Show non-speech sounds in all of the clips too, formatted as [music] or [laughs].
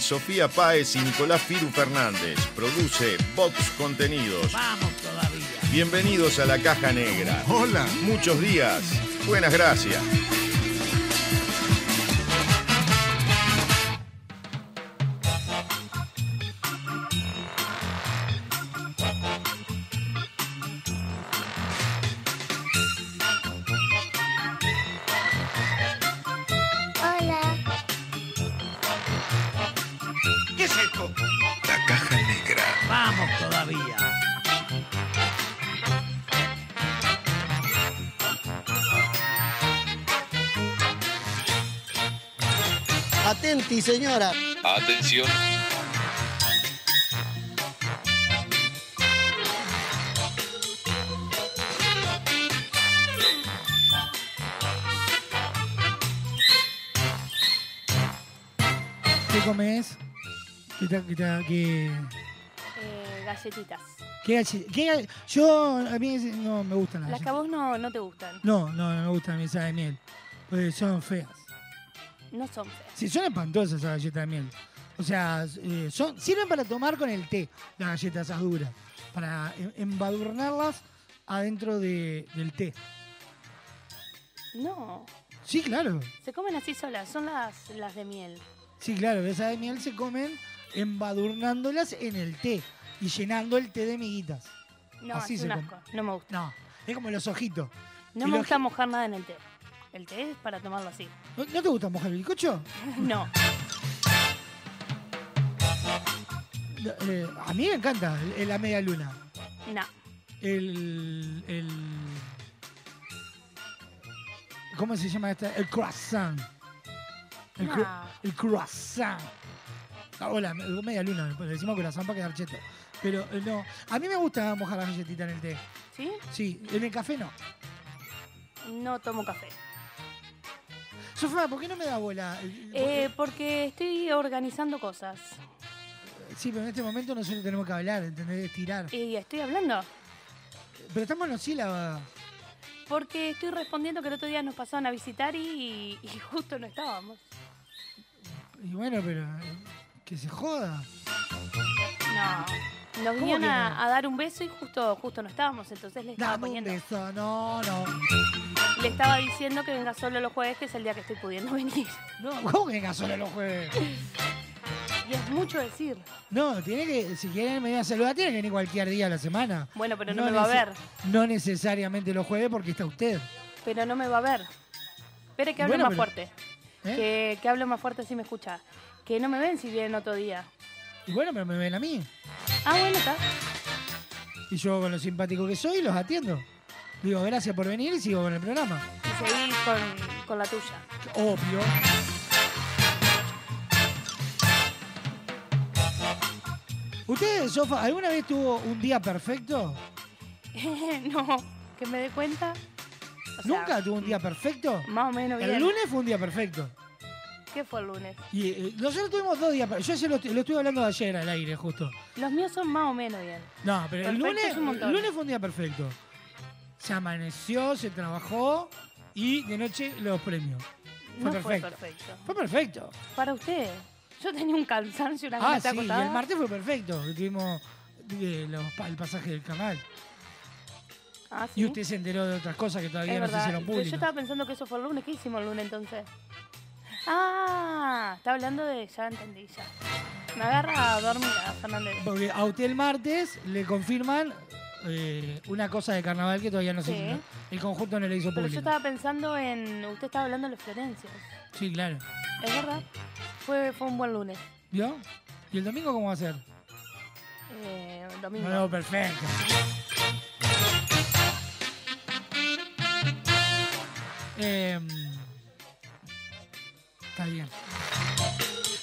Sofía Páez y Nicolás Firu Fernández. Produce Vox Contenidos. Vamos todavía. Bienvenidos a la caja negra. Hola. Muchos días. Buenas gracias. Señora. Atención. ¿Qué comes? ¿Qué tal? ¿Qué? ¿Qué, Eh, galletitas. qué galle- qué galle- Yo, a mí no me gustan las Las que a vos no, no te gustan. No, no, no me gustan esas de miel. Porque son feas. No son feas. Sí, son espantosas esas galletas de miel. O sea, eh, son, sirven para tomar con el té, las galletas esas duras. Para em- embadurnarlas adentro de- del té. No, Sí, claro. se comen así solas, son las, las de miel. Sí, claro. Esas de miel se comen embadurnándolas en el té y llenando el té de miguitas. No, Así es se un come. asco, no me gusta. No, es como los ojitos. No Y me gusta mojar nada en el té. El té es para tomarlo así. ¿No, no te gusta mojar el bizcocho? [laughs] No, eh, a mí me encanta el- la media luna. no. El, el. ¿Cómo se llama esta? El croissant. El, cru- No. el croissant. Ah, hola, me- media luna, le decimos croissant para quedar cheto. Pero eh, no, a mí me gusta mojar la galletita en el té. ¿Sí? Sí, en el café no. No tomo café. Sofía, ¿por qué no me da bola? Eh, porque estoy organizando cosas. Sí, pero en este momento nosotros tenemos que hablar, ¿entendés? Estirar. Y estoy hablando. Pero estamos en los sílabas. Porque estoy respondiendo que el otro día nos pasaron a visitar y, y [laughs] justo no estábamos. Y bueno, pero eh, que se joda. No. Nos ¿Cómo vinieron que a, dar un beso y justo, justo no estábamos, entonces le estaba Dame un poniendo. beso, no, no. Le estaba diciendo que venga solo los jueves, que es el día que estoy pudiendo [laughs] venir. No, ¿cómo que venga solo los jueves? Y es mucho decir. No, tiene que, si quieren venir a saludar, tiene que venir cualquier día a la semana. Bueno, pero no, me va a ver. No necesariamente los jueves porque está usted. Pero no me va a ver. Espere que hable Bueno, más pero- fuerte. ¿eh? Que, que hable más fuerte si me escucha. Que no me ven si vienen otro día. Y bueno, pero me ven a mí. Ah, bueno, está. Y yo con lo simpático que soy, los atiendo. Digo, gracias por venir y sigo con el programa. Y seguís con, con la tuya. Obvio. ¿Usted, Sofa, alguna vez tuvo un día perfecto? [laughs] no, que me dé cuenta. O sea, ¿Nunca tuvo un día perfecto? Más o menos bien. El lunes fue un día perfecto. ¿Qué fue el lunes? Y eh, nosotros tuvimos dos días. Yo se lo, lo estuve hablando ayer al aire, justo. Los míos son más o menos bien. No, pero el lunes, el lunes fue un día perfecto. Se amaneció, se trabajó y de noche los premios. Fue no perfecto. fue perfecto. Fue perfecto. Para usted. Yo tenía un cansancio, una Ah, sí, y el martes fue perfecto. Tuvimos eh, los el pasaje del canal. Ah, ¿sí? Y usted se enteró de otras cosas que todavía es no se hicieron públicas. yo estaba pensando que eso fue el lunes. ¿Qué hicimos el lunes entonces? Ah, está hablando de. Ya entendí, ya. Me agarra dormida, Fernández. Porque a usted el martes le confirman eh, una cosa de carnaval que todavía no se Sí. hizo. El conjunto no le hizo Pero yo público. estaba pensando en. Usted estaba hablando de los Florencias. Sí, claro. Es verdad. Fue, fue un buen lunes. ¿Vio? ¿Y el domingo cómo va a ser? Eh, domingo. No, no, perfecto. Em, está bien.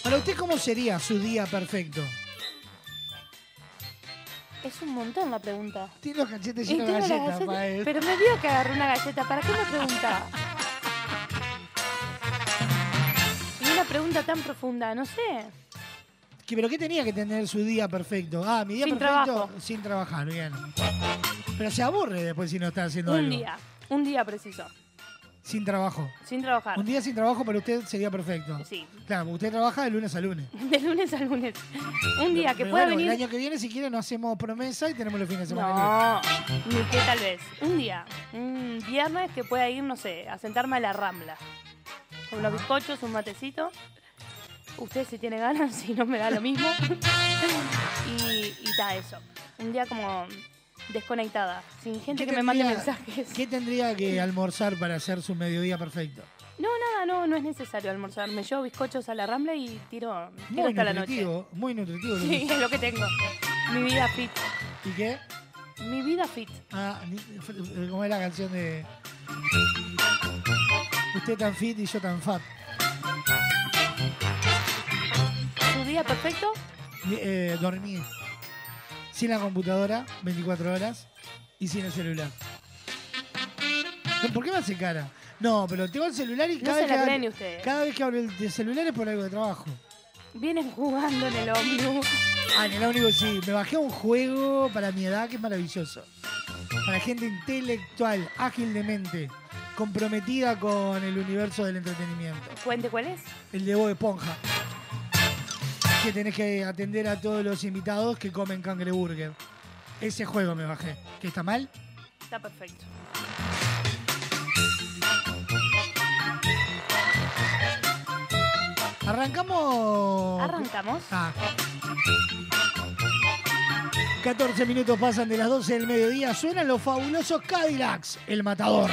Para usted, ¿cómo sería su día perfecto? Es un montón la pregunta. Tiene los cachetes Y llenos de galletas, galleta-. Pero me vio que agarré una galleta. ¿Para qué me pregunta? Y una pregunta tan profunda, no sé. ¿Qué- ¿Pero qué tenía que tener su día perfecto? Ah, mi día Sin perfecto trabajo. sin trabajar, bien. Pero se aburre después si no está haciendo Un algo. día. Un día preciso. Sin trabajo. Sin trabajar. Un día sin trabajo para usted sería perfecto. Sí. Claro, usted trabaja de lunes a lunes. [laughs] De lunes a lunes. Un día que Pero pueda bueno, venir. El año que viene, si quiere, no hacemos promesa y tenemos los fines de semana. No, ni que tal vez. Un día, un viernes que pueda ir, no sé, a sentarme a la rambla. Con unos bizcochos, un matecito. Usted si tiene ganas, [laughs] si no me da lo mismo. [laughs] y y está eso. Un día como desconectada, sin gente que me mande mensajes. ¿Qué tendría que [laughs] almorzar para hacer su mediodía perfecto? No, nada, no, no es necesario almorzar. Me llevo bizcochos a la rambla y tiro, tiro Muy hasta la noche. nutritivo, muy nutritivo. Sí, que- es lo que tengo. Mi vida fit. ¿Y qué? Mi vida fit. Ah, como es la canción de... Usted tan fit y yo tan fat. ¿Tu día perfecto? Eh, dormí sin la computadora, 24 horas, y sin el celular. ¿Por qué me hace cara? No, pero tengo el celular y No cada, se vez, la que cree ni abro, usted. cada vez que abro el de- celular es por algo de trabajo. Vienen jugando en el ómnibus. Ah, en el ómnibus sí. Me bajé a un juego para mi edad que es maravilloso. Para gente intelectual, ágil de mente, comprometida con el universo del entretenimiento. Cuente cuál es. El de Bob Esponja que tenés que atender a todos los invitados que comen cangreburger. Ese juego me bajé. ¿Qué está mal? Está perfecto. ¿Arrancamos? Arrancamos. Ah. 14 minutos pasan de las 12 del mediodía. Suenan los fabulosos Cadillacs, el matador.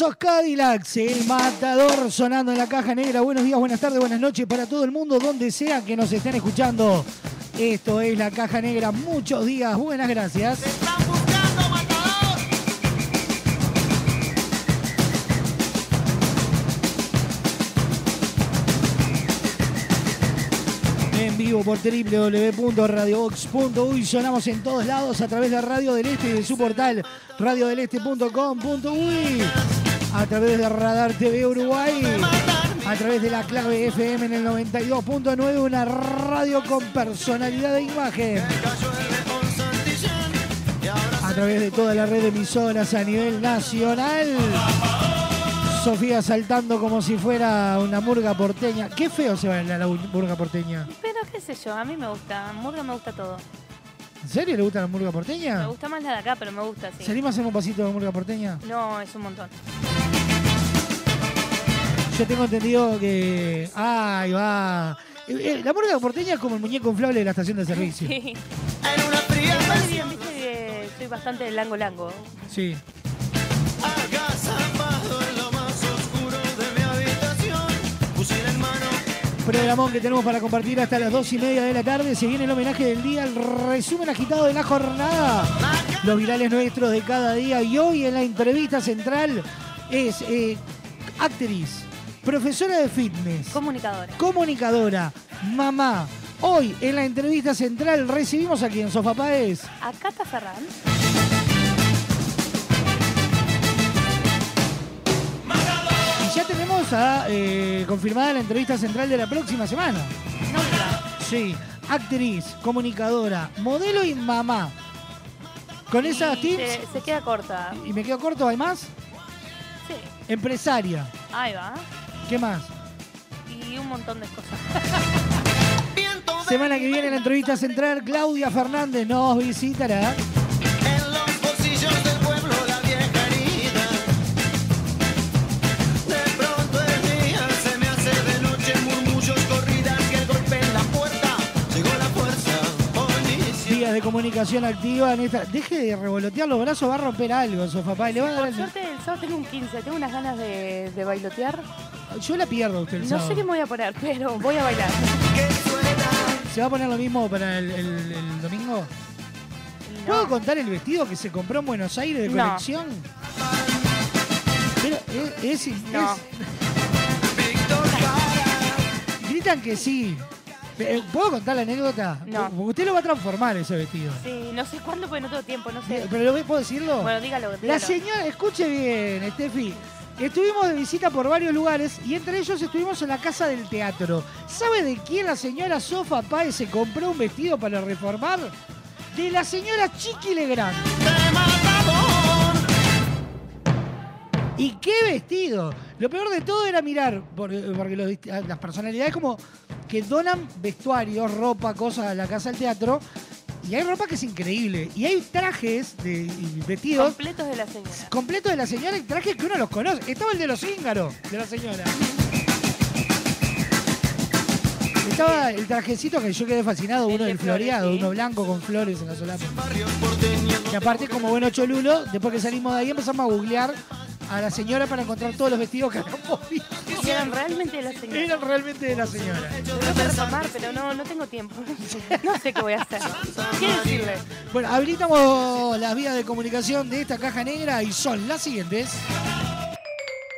Fabulosos Cadillacs, el matador sonando en la caja negra. Buenos días, buenas tardes, buenas noches para todo el mundo, donde sea que nos estén escuchando. Esto es la caja negra. Muchos días, buenas gracias. En vivo por www.radiobox.uy. Sonamos en todos lados a través de Radio del Este y de su portal radiodeleste.com.uy. A través de Radar TV Uruguay. A través de la clave FM en el 92.9. Una radio con personalidad de imagen. A través de toda la red de emisoras a nivel nacional. Sofía saltando como si fuera una murga porteña. Qué feo se va la, la murga porteña. Pero qué sé yo, a mí me gusta. Murga me gusta todo. ¿En serio le gusta la murga Me porteña? gusta más la de acá, pero me gusta, sí. ¿Salimos a hacer un pasito de murga porteña? No, es un montón. Yo tengo entendido que. ¡Ay, va! Eh, eh, La murga porteña es como el muñeco inflable de la estación de servicio. Sí. Soy bastante del lango lango. Sí. Agazapado en lo más oscuro de mi habitación, fusil en mano. Programón que tenemos para compartir hasta las dos y media de la tarde. Se viene el homenaje del día, el resumen agitado de la jornada. Los virales nuestros de cada día. Y hoy en la entrevista central es eh, actriz, profesora de fitness, Comunicadora. comunicadora, mamá. Hoy en la entrevista central recibimos a quien, Sofá Páez. A Cata Ferran. Y ya tenemos a, eh, confirmada la entrevista central de la próxima semana. Sí, actriz, comunicadora, modelo y mamá. Con esas Y tips, Se, se queda corta. y me quedo corto, ¿hay más? Sí. Empresaria, Ahí va. ¿Qué más? Y un montón de cosas. Semana que viene la entrevista central, Claudia Fernández nos visitará. En los bolsillos del pueblo la vieja herida. De pronto el día se me hace de noche, murmullos, corridas y el golpe en la puerta. Llegó la fuerza policial. Días de comunicación activa en esta. Deje de revolotear los brazos, va a romper algo, Sofá Páez. Le va a dar Por el- suerte, el sábado tengo un 15. Tengo unas ganas de, de bailotear. Yo la pierdo a usted el No sábado. sé qué me voy a poner, pero voy a bailar. ¿Se va a poner lo mismo para el, el- el domingo? ¿Puedo contar el vestido que se compró en Buenos Aires de No. colección? Pero es, es- No. es- [laughs] Gritan que sí. Eh, ¿Puedo contar la anécdota? No. Porque usted lo va a transformar ese vestido. Sí, no sé cuándo porque no tengo tiempo, no sé. ¿Pero lo, puedo decirlo? Bueno, dígalo, La dígalo. señora, escuche bien, Steffi. Estuvimos de visita por varios lugares y entre ellos estuvimos en la casa del teatro. ¿Sabe de quién la señora Sofa Páez se compró un vestido para reformar? De la señora Chiqui Legrand. ¿Y qué vestido? Lo peor de todo era mirar, por- porque las personalidades como que donan vestuarios, ropa, cosas a la casa del teatro. Y hay ropa que es increíble. Y hay trajes de, y vestidos Completos de la señora. completos de la señora y trajes que uno los conoce. Estaba el de los íngaros de la señora. Estaba el trajecito que yo quedé fascinado, El uno de del floreado, sí. uno blanco con flores en la solapa. Y aparte, como bueno cholulo, después que salimos de ahí empezamos a googlear a la señora para encontrar todos los vestidos que habíamos [laughs] visto. Y eran realmente de la señora. Eran realmente de la señora. Lo tengo que retomar, pero no, no tengo tiempo. [laughs] No sé qué voy a hacer. ¿Qué decirle? Bueno, habilitamos las vías de comunicación de esta caja negra y son las siguientes.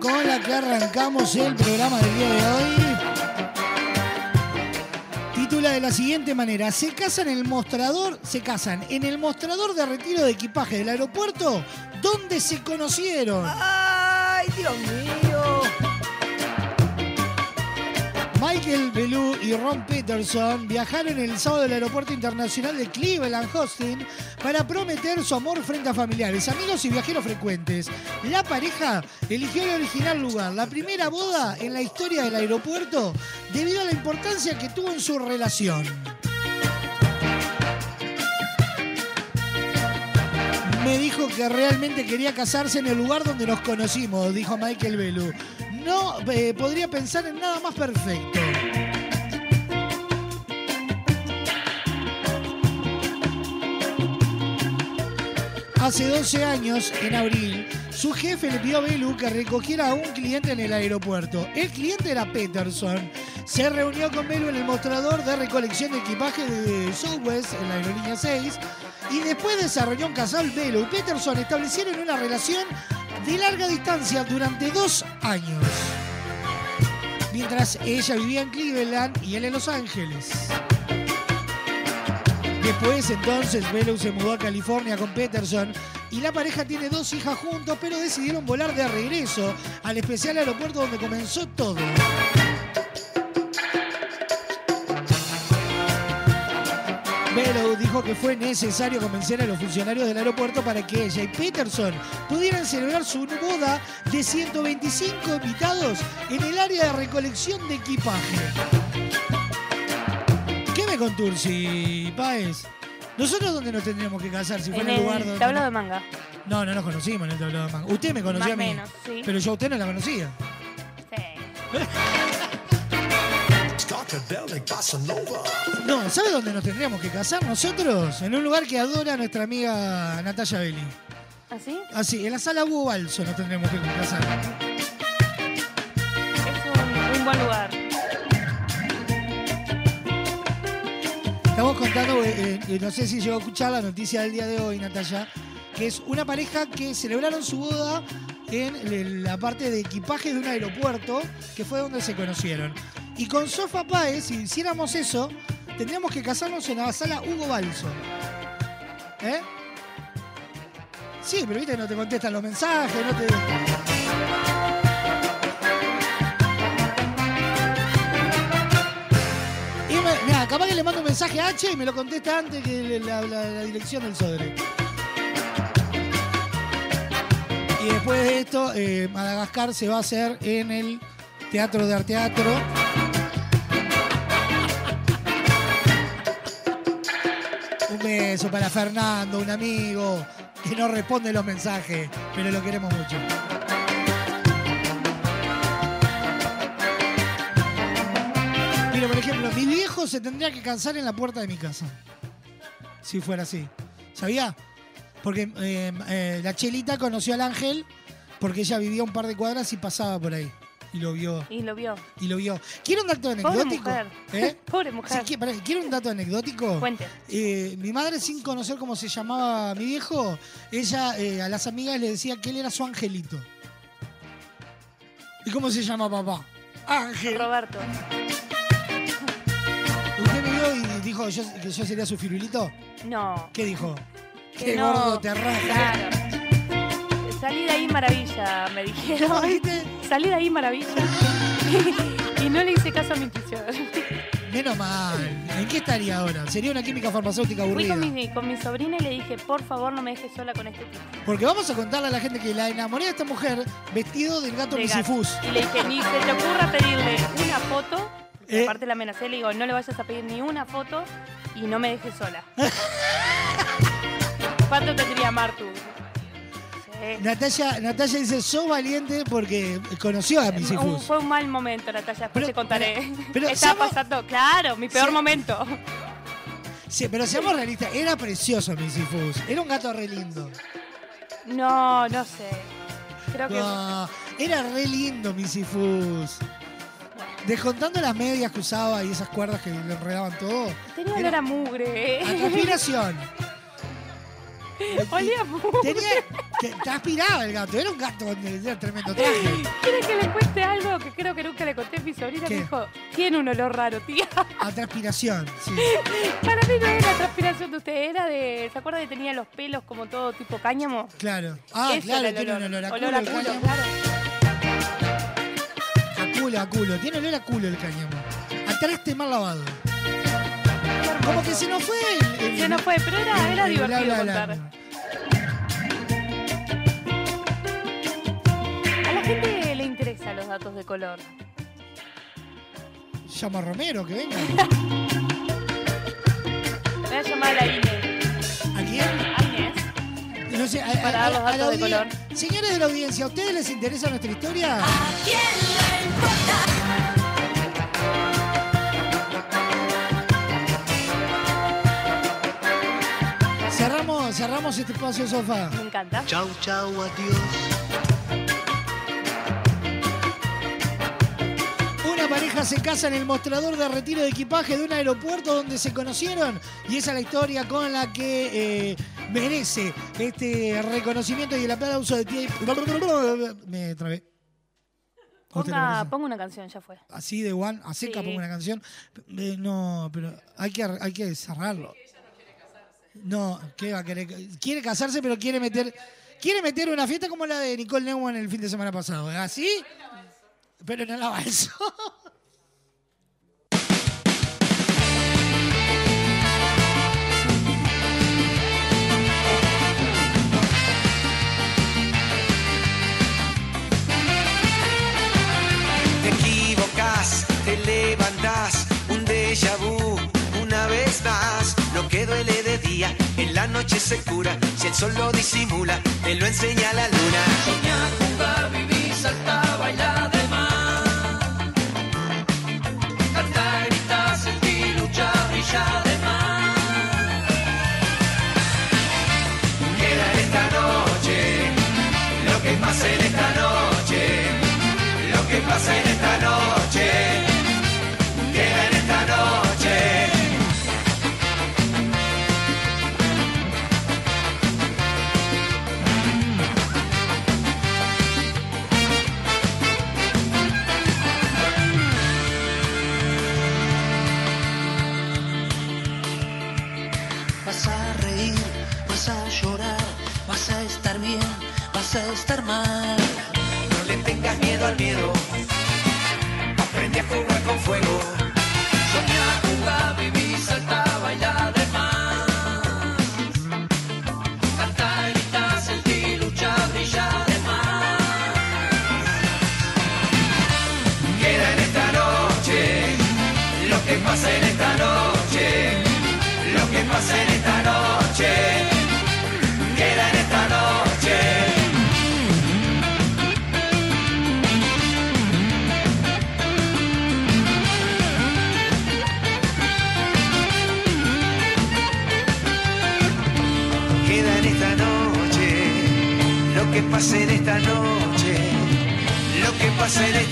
Con la que arrancamos el programa del día de hoy titula de la siguiente manera: Se casan en el mostrador, se casan en el mostrador de retiro de equipaje del aeropuerto donde se conocieron. ¡Ay, Dios mío! Michael Belú y Ron Peterson viajaron el sábado del aeropuerto internacional de Cleveland Hosting para prometer su amor frente a familiares, amigos y viajeros frecuentes. La pareja eligió el original lugar, la primera boda en la historia del aeropuerto, debido a la importancia que tuvo en su relación. Me dijo que realmente quería casarse en el lugar donde nos conocimos, dijo Michael Belú. No eh, podría pensar en nada más perfecto. Hace 12 años, en abril, su jefe le pidió a Belu que recogiera a un cliente en el aeropuerto. El cliente era Peterson. Se reunió con Belu en el mostrador de recolección de equipaje de Southwest, en la aerolínea 6, y después desarrolló un casal Belu y Peterson establecieron una relación de larga distancia durante dos años. Mientras ella vivía en Cleveland y él en Los Ángeles. Después entonces Belu se mudó a California con Peterson y la pareja tiene dos hijas juntos, pero decidieron volar de regreso al especial aeropuerto donde comenzó todo. Bellow dijo que fue necesario convencer a los funcionarios del aeropuerto para que ella y Peterson pudieran celebrar su boda de 125 invitados en el área de recolección de equipaje. ¿Qué me contursi, Paez? ¿Nosotros dónde nos tendríamos que casar si En fuera el lugar el donde.? tablado de manga. No, no nos conocimos en el tablado de manga. Usted me conoció Más a mí. menos, sí. Pero yo a usted no la conocía. No, ¿sabe dónde nos tendríamos que casar nosotros? En un lugar que adora nuestra amiga Natalia Belli. ¿Así? Así, en la sala Hugo Balso nos tendríamos que casar. Es un, un buen lugar. Estamos contando, eh, eh, no sé si llegó a escuchar la noticia del día de hoy, Natalia, que es una pareja que celebraron su boda en la parte de equipaje de un aeropuerto, que fue donde se conocieron. Y con Sofa Páez, si hiciéramos eso, tendríamos que casarnos en la sala Hugo Balso. ¿Eh? Sí, pero viste no te contestan los mensajes, no te... capaz que le mando un mensaje a H y me lo contesta antes que la, dirección del Sodre. Y después de esto, eh, Madagascar se va a hacer en el Teatro de Arteatro. Un beso para Fernando, un amigo que no responde los mensajes, pero lo queremos mucho. Mira, por ejemplo, mi viejo se tendría que cansar en la puerta de mi casa. Si fuera así. ¿Sabía? Porque eh, eh, la Chelita conoció al ángel porque ella vivía un par de cuadras y pasaba por ahí. Y lo vio. Y lo vio. Y lo vio. ¿Quiere un dato Pobre anecdótico? mujer. ¿Eh? [laughs] Pobre mujer. Sí, qui- pará, ¿Quiere un dato anecdótico? Cuente. Eh, mi madre, sin conocer cómo se llamaba mi viejo, ella eh, a las amigas le decía que él era su angelito. ¿Y cómo se llama papá? Ángel. Roberto. ¿Usted me vio y dijo yo- que yo sería su firulito? No. ¿Qué dijo? Que Qué no. gordo te raja. Claro. Salí de ahí maravilla, me dijeron. Salí de ahí maravilla. [laughs] y no le hice caso a mi intuición. Menos mal. ¿En qué estaría ahora? Sería una química farmacéutica Fui aburrida. con mi, con mi sobrina y le dije, por favor, no me dejes sola con este tipo. Porque vamos a contarle a la gente que la enamoré de esta mujer vestido del gato de misifus. Y le dije, ni se te ocurra pedirle una foto. Eh. Aparte la amenacé, le digo, no le vayas a pedir ni una foto y no me dejes sola. [laughs] ¿Cuánto tendría amar tú? Sí. Natalia, Natalia dice, sos valiente porque conoció a Un- misifus. fue un mal momento, Natalia, después te contaré. pero [laughs] Estaba seamos- pasando, claro, mi peor Sí. momento. Sí, pero seamos realistas, era precioso misifus. Era un gato re lindo. No, no sé. Creo que. No, era re lindo misifus. Descontando las medias que usaba y esas cuerdas que le enredaban todo. Tenía olor a mugre. A transpiración. [laughs] Olía a mugre. Tenía, transpiraba el gato. Era un gato con tenía tremendo traje. ¿Quiere que le cuente algo que creo que nunca le conté a mi sobrina? Me dijo, tiene un olor raro, tía. [laughs] A transpiración, sí. Para mí no era transpiración de usted, era de. ¿Se acuerda que tenía los pelos como todo tipo cáñamo? Claro. Ah, Eso claro, era tiene un olor a culo. Olor a culo, claro. Culo, a culo. Tiene olor a culo el cáñamo. A traste mal lavado. Como que se nos fue el, el- Se nos fue, pero era, era bla, divertido bla, bla. contar. A la gente le interesan los datos de color. Llama a Romero, que venga. [laughs] Me voy a llamar a la Inés. ¿A quién? A. No sé, a, Para a- dar los a la datos de color. Señores de la audiencia, ¿a ustedes les interesa nuestra historia? Cerramos, cerramos este espacio sofá. Me encanta. Chau, chau, adiós. Una pareja se casa en el mostrador de retiro de equipaje de un aeropuerto donde se conocieron y esa es la historia con la que eh, merece este reconocimiento y el aplauso de ti. Me trabé. ¿A usted le Ponga, ponga una canción, ya fue. Así de one, a seca Sí. pongo una canción. Eh, no, pero hay que, hay que cerrarlo. No, ¿qué va a querer? Quiere casarse, pero quiere meter, quiere meter una fiesta como la de Nicole Neumann el fin de semana pasado. ¿Así? Pero no la balso. [laughs] Te equivocas, te levantás, un déjà vu, una vez más. Lo que duele de día, en la noche se cura. Si el sol lo disimula, te lo enseña la luna. Soñá, jugar, vivir, saltar, bailar de brillar al miedo, aprende a jugar con fuego. Lo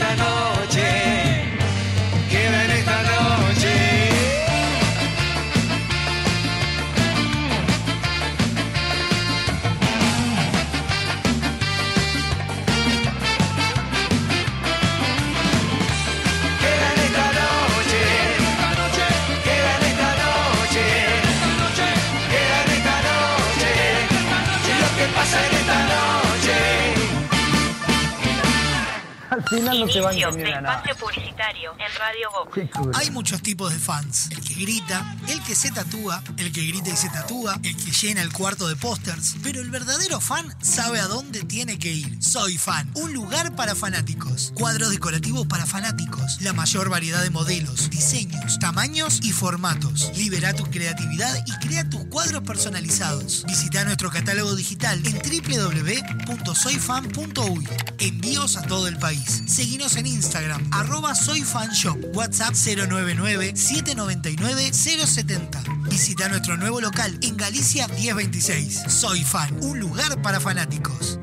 entender de espacio publicitario en Radio Vox. Hay muchos tipos de fans. El que grita, el que se tatúa, el que grita y se tatúa, el que llena el cuarto de pósters. Pero el verdadero fan sabe a dónde tiene que ir. Soy fan, un lugar para fanáticos. Cuadros decorativos para fanáticos. La mayor variedad de modelos, diseños, tamaños y formatos. Libera tu creatividad y crea tus cuadros personalizados. Visita nuestro catálogo digital en www.soyfan.uy. Envíos a todo el país. Seguinos en Instagram, arroba soyfanshop, WhatsApp 099-799-070. Visita nuestro nuevo local en Galicia 1026. Soy Fan, un lugar para fanáticos.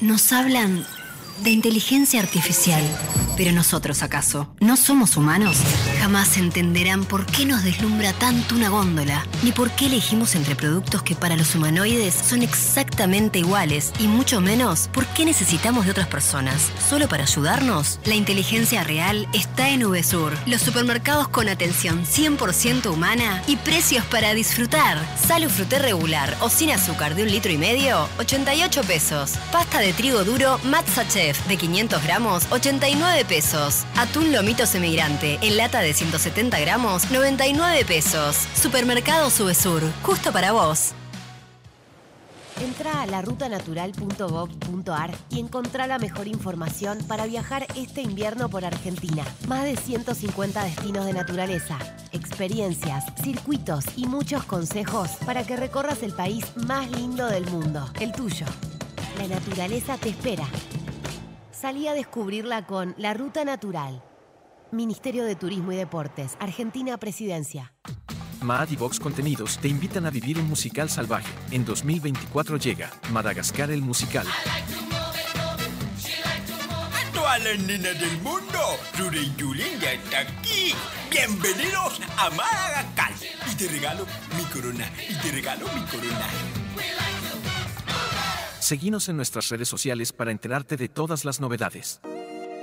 Nos hablan de inteligencia artificial. Pero nosotros, ¿acaso? ¿No somos humanos? Jamás entenderán por qué nos deslumbra tanto una góndola, ni por qué elegimos entre productos que para los humanoides son exactamente iguales, y mucho menos por qué necesitamos de otras personas. ¿Solo para ayudarnos? La inteligencia real está en VSUR, los supermercados con atención 100% humana y precios para disfrutar. Salo fruté regular o sin azúcar de un litro y medio, 88 pesos. Pasta de trigo duro Matza Chef de 500 gramos, 89 pesos. Atún lomito semigrante en lata de 170 gramos, 99 pesos. Supermercado Subesur, justo para vos. Entra a larutanatural.gov.ar y encontrá la mejor información para viajar este invierno por Argentina. Más de 150 destinos de naturaleza, experiencias, circuitos y muchos consejos para que recorras el país más lindo del mundo, el tuyo. La naturaleza te espera. Salí a descubrirla con La Ruta Natural. Ministerio de Turismo y Deportes, Argentina Presidencia. Maad y Vox Contenidos te invitan a vivir un musical salvaje. En 2024 llega Madagascar el musical. A todas las nenas del mundo, Rure y ya está aquí. Bienvenidos a Madagascar. Y te regalo mi corona. Y te regalo mi corona. Seguinos en nuestras redes sociales para enterarte de todas las novedades.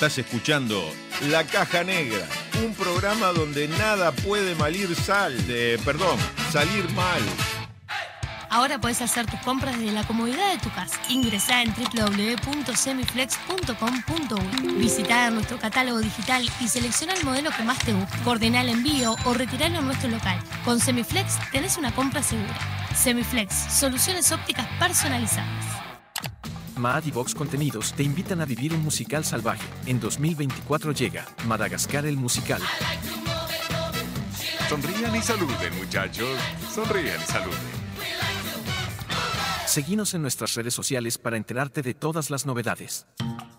Estás escuchando La Caja Negra, un programa donde nada puede malir sal, de, perdón, salir mal. Ahora puedes hacer tus compras desde la comodidad de tu casa. Ingresá en www.semiflex.com.uy. Visita nuestro catálogo digital y selecciona el modelo que más te guste. Coordina el envío o retiralo en nuestro local. Con Semiflex tenés una compra segura. Semiflex, soluciones ópticas personalizadas. Maad y Vox Contenidos te invitan a vivir un musical salvaje. En 2024 llega Madagascar el musical. Sonrían y saluden, muchachos. Sonrían y saluden. Seguinos en nuestras redes sociales para enterarte de todas las novedades.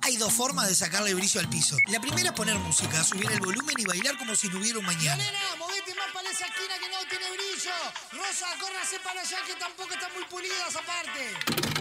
Hay dos formas de sacarle brillo al piso. La primera es poner música, subir el volumen y bailar como si no hubiera un mañana. Nena, movete más para esa esquina que no tiene brillo. Rosa, córrase para allá que tampoco están muy pulidas aparte.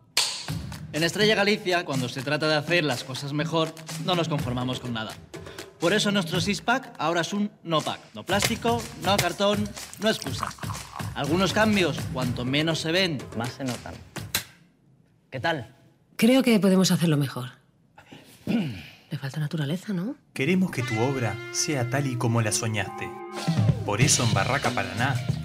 En Estrella Galicia, cuando se trata de hacer las cosas mejor, no nos conformamos con nada. Por eso nuestro six-pack ahora es un no-pack. No plástico, no cartón, no excusa. Algunos cambios, cuanto menos se ven, más se notan. ¿Qué tal? Creo que podemos hacerlo mejor. Le falta naturaleza, ¿no? Queremos que tu obra sea tal y como la soñaste. Por eso en Barraca Paraná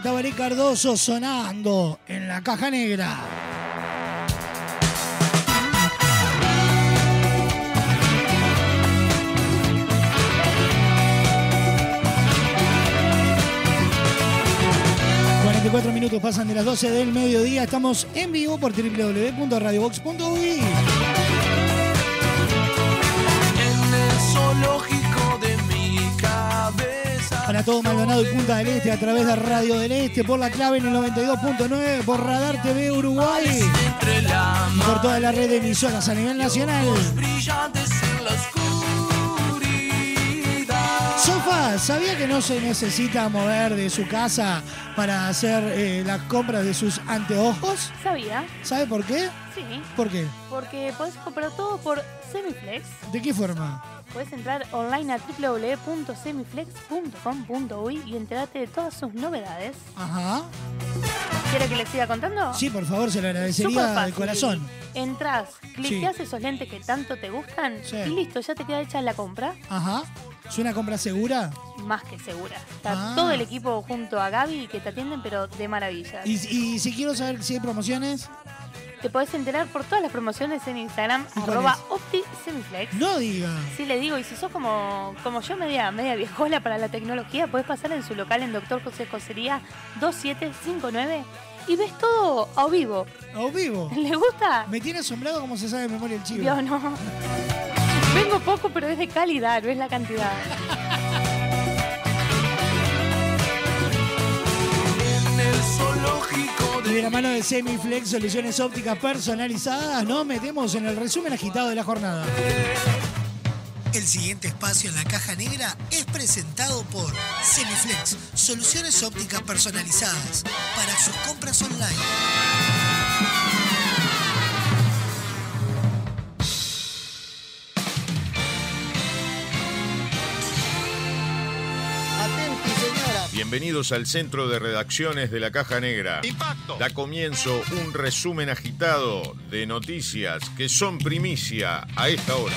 Tabaré Cardoso sonando en la caja negra. Cuatro minutos pasan de las 12 del mediodía. Estamos en vivo por www.radiobox.uy. Para todo Maldonado y Punta del Este a través de Radio del Este, por la clave en el 92.9, por Radar TV Uruguay, por toda la red de emisoras a nivel nacional. Sofa, ¿sabía que no se necesita mover de su casa para hacer eh, las compras de sus anteojos? ¿Sabía? ¿Sabe por qué? Sí. ¿Por qué? Porque podés comprar todo por Semiflex. ¿De qué forma? Puedes entrar online a www.semiflex.com.uy y enterarte de todas sus novedades. Ajá. ¿Quiere que les siga contando? Sí, por favor, se lo agradecería de corazón. Entras, cliqueas esos lentes que tanto te gustan Sí. y listo, ya te queda hecha la compra. Ajá. ¿Es una compra segura? Más que segura. Está Ah. todo el equipo junto a Gaby que te atienden, pero de maravilla. Y, y si quiero saber si hay promociones, Te podés enterar por todas las promociones en Instagram, ¿Y cuál arroba? OptiSemiflex. no diga. Sí, le digo, y si sos como, como yo, media, media viejola para la tecnología, podés pasar en su local en Doctor José Josería 2759 y ves todo a vivo. ¿A vivo? [laughs] ¿Le gusta? Me tiene asombrado cómo se sabe de memoria el chivo. Yo no. [laughs] Vengo poco, pero es de calidad, no es la cantidad. De la mano de Semiflex, soluciones ópticas personalizadas, nos metemos en el resumen agitado de la jornada. El siguiente espacio en la caja negra es presentado por Semiflex, soluciones ópticas personalizadas para sus compras online. Bienvenidos al centro de redacciones de la Caja Negra. Impacto. Da comienzo un resumen agitado de noticias que son primicia a esta hora.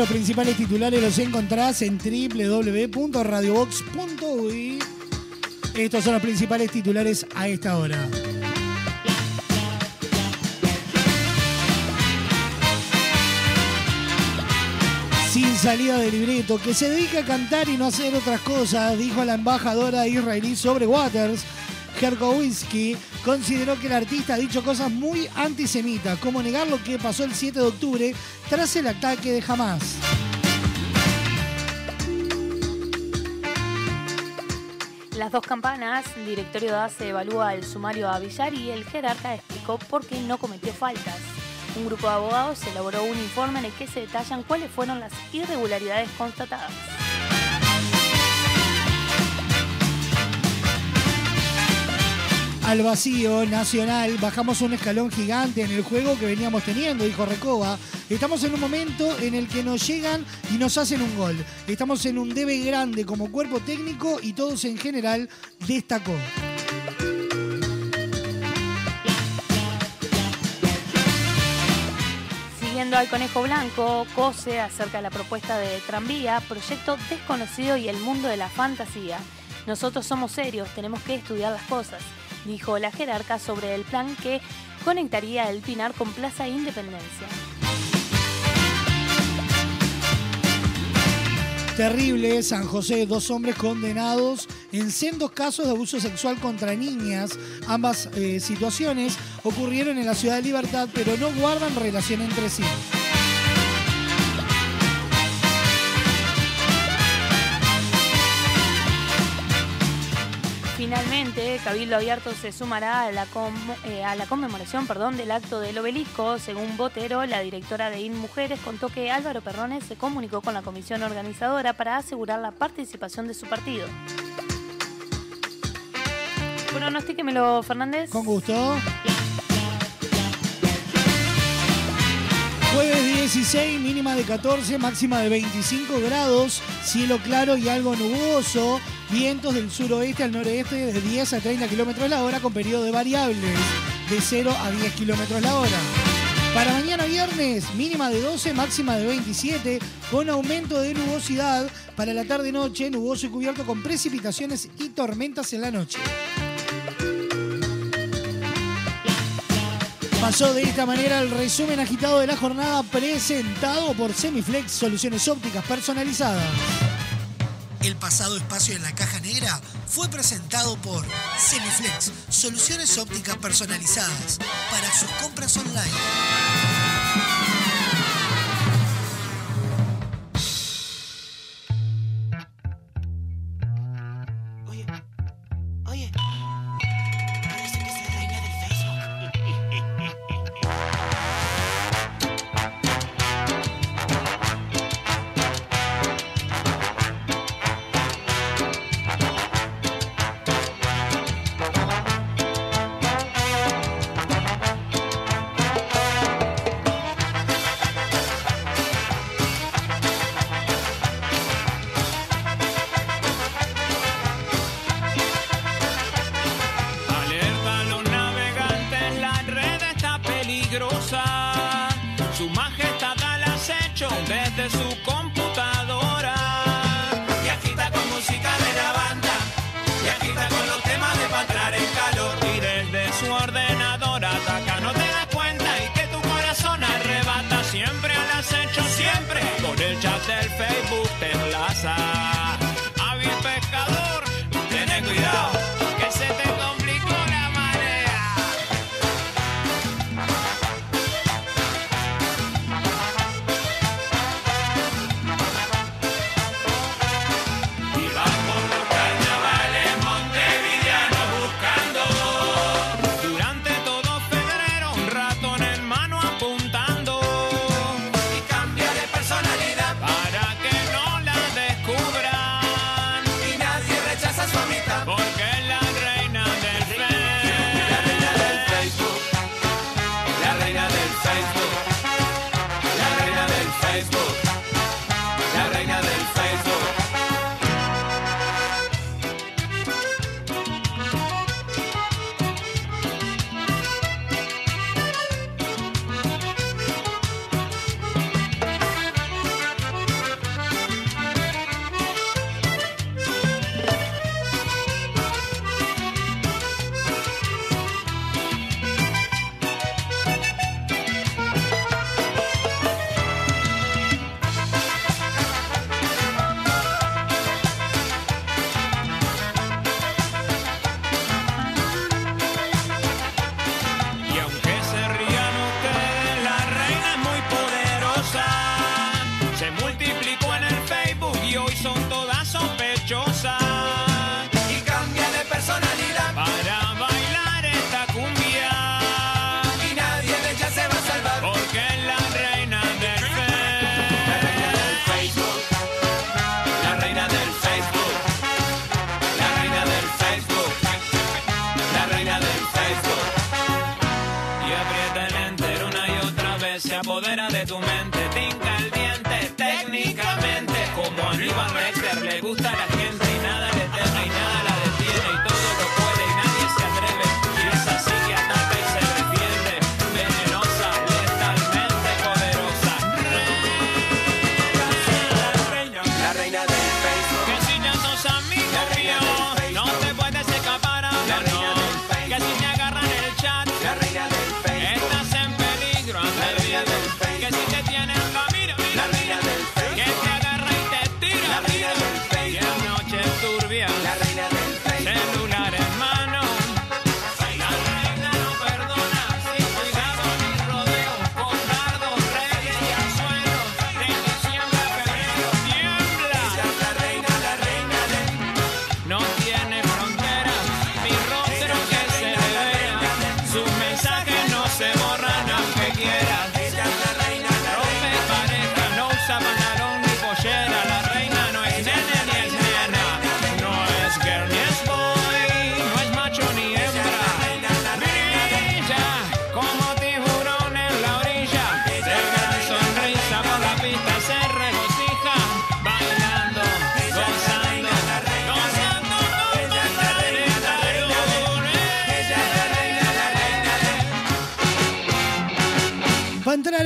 Los principales titulares los encontrás en www.radiobox.uy. Estos son los principales titulares a esta hora. Sin salida de libreto, que se dedica a cantar y no hacer otras cosas, dijo la embajadora israelí sobre Waters. Herkowski consideró que el artista ha dicho cosas muy antisemitas, como negar lo que pasó el 7 de octubre tras el ataque de Hamas. Las dos campanas, el directorio de ACE evalúa el sumario a Villar y el jerarca explicó por qué no cometió faltas. Un grupo de abogados elaboró un informe en el que se detallan cuáles fueron las irregularidades constatadas. Al vacío nacional bajamos un escalón gigante en el juego que veníamos teniendo, dijo Recoba. Estamos en un momento en el que nos llegan y nos hacen un gol. Estamos en un debe grande como cuerpo técnico y todos en general, destacó. Siguiendo al Conejo Blanco, COSE acerca de la propuesta de tranvía, proyecto desconocido y el mundo de la fantasía. Nosotros somos serios, tenemos que estudiar las cosas, dijo la jerarca sobre el plan que conectaría el Pinar con Plaza Independencia. Terrible, San José, dos hombres condenados en sendos casos de abuso sexual contra niñas. Ambas eh, situaciones ocurrieron en la ciudad de Libertad, pero no guardan relación entre sí. Finalmente, Cabildo Abierto se sumará eh, a la, conmemoración perdón, del acto del obelisco. Según Botero, la directora de IN Mujeres contó que Álvaro Perrones se comunicó con la comisión organizadora para asegurar la participación de su partido. Pronostíquemelo, Fernández. Con gusto. Jueves 16, mínima de 14, máxima de 25 grados, cielo claro y algo nuboso, vientos del suroeste al noreste de 10 a 30 kilómetros la hora con periodo de variables de 0 a 10 kilómetros la hora. Para mañana viernes, mínima de 12, máxima de 27, con aumento de nubosidad. Para la tarde-noche, nuboso y cubierto con precipitaciones y tormentas en la noche. Pasó de esta manera el resumen agitado de la jornada presentado por Semiflex Soluciones Ópticas Personalizadas. El pasado espacio en la caja negra fue presentado por Semiflex Soluciones Ópticas Personalizadas para sus compras online.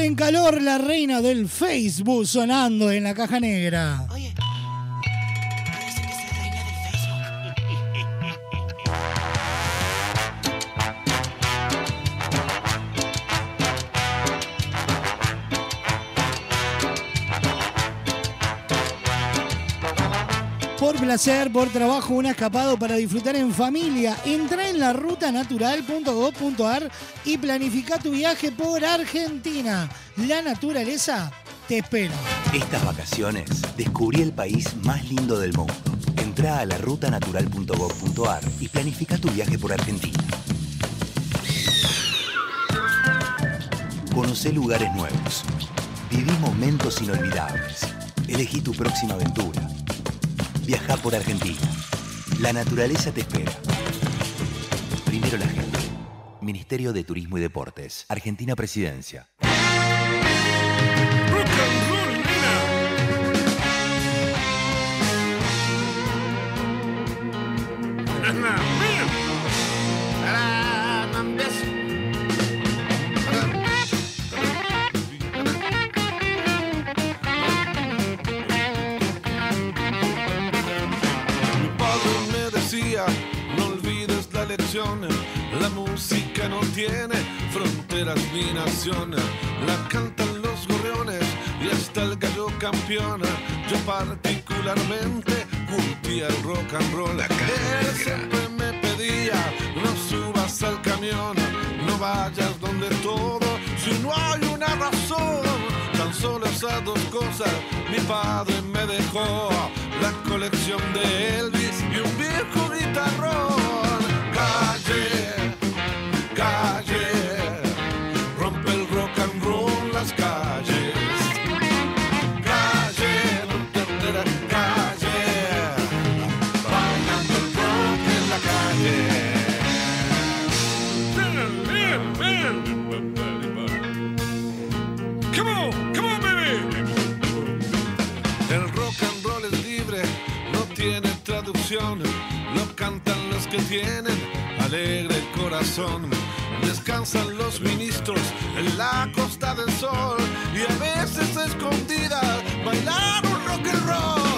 En calor la reina del Facebook sonando en la caja negra. Placer, por trabajo, un escapado para disfrutar en familia. Entra en la rutanatural.gov.ar y planifica tu viaje por Argentina. La naturaleza te espera. Estas vacaciones descubrí el país más lindo del mundo. Entra a la rutanatural.gov.ar y planifica tu viaje por Argentina. Conoce lugares nuevos. Viví momentos inolvidables. Elegí tu próxima aventura. Viaja por Argentina. La naturaleza te espera. Primero la gente. Ministerio de Turismo y Deportes. Argentina Presidencia. La la música no tiene fronteras ni nación, la cantan los gorriones y hasta el gallo campeón. Yo particularmente curtía el rock and roll. Él siempre me pedía, no subas al camión, no vayas donde todo, si no hay una razón. Tan solo esas dos cosas mi padre me dejó la colección de Elvis y un viejo guitarrón. Traducción. Lo cantan los que tienen alegre el corazón. Descansan los ministros en la costa del sol y a veces escondidas bailar un rock and roll.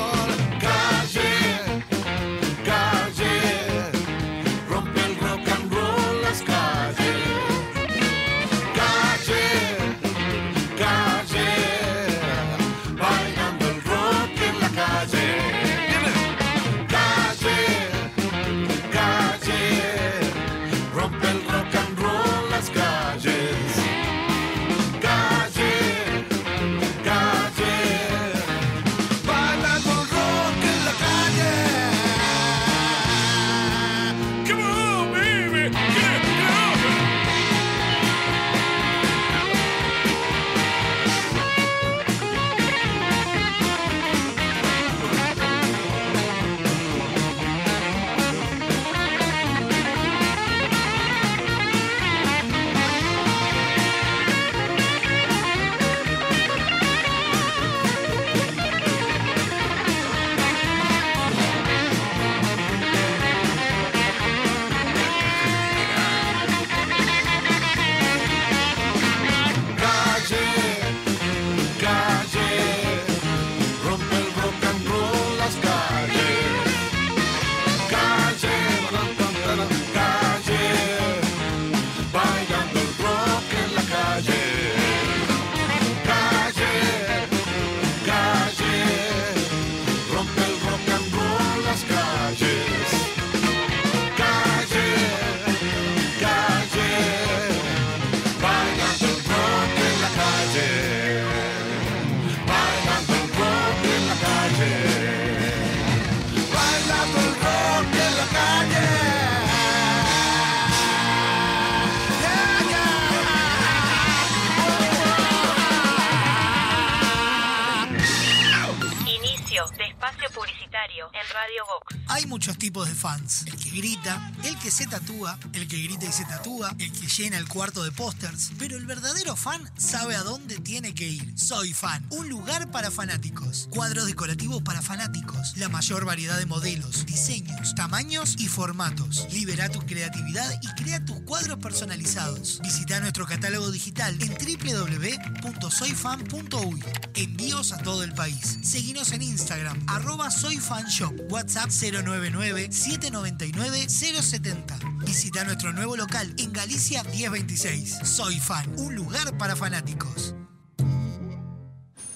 Se tatúa, el que grita y se tatúa, el que llena el cuarto de pósters. Pero el verdadero fan sabe a dónde tiene que ir. Soy fan, un lugar para fanáticos. Cuadros decorativos para fanáticos. La mayor variedad de modelos, diseños, tamaños y formatos. Libera tu creatividad y crea tus cuadros personalizados. Visita nuestro catálogo digital en www.soyfan.uy. Envíos a todo el país. Seguinos en Instagram, arroba soyfanshop, WhatsApp 099-799-070. Visita nuestro nuevo local en Galicia 1026. Soy Fan, un lugar para fanáticos.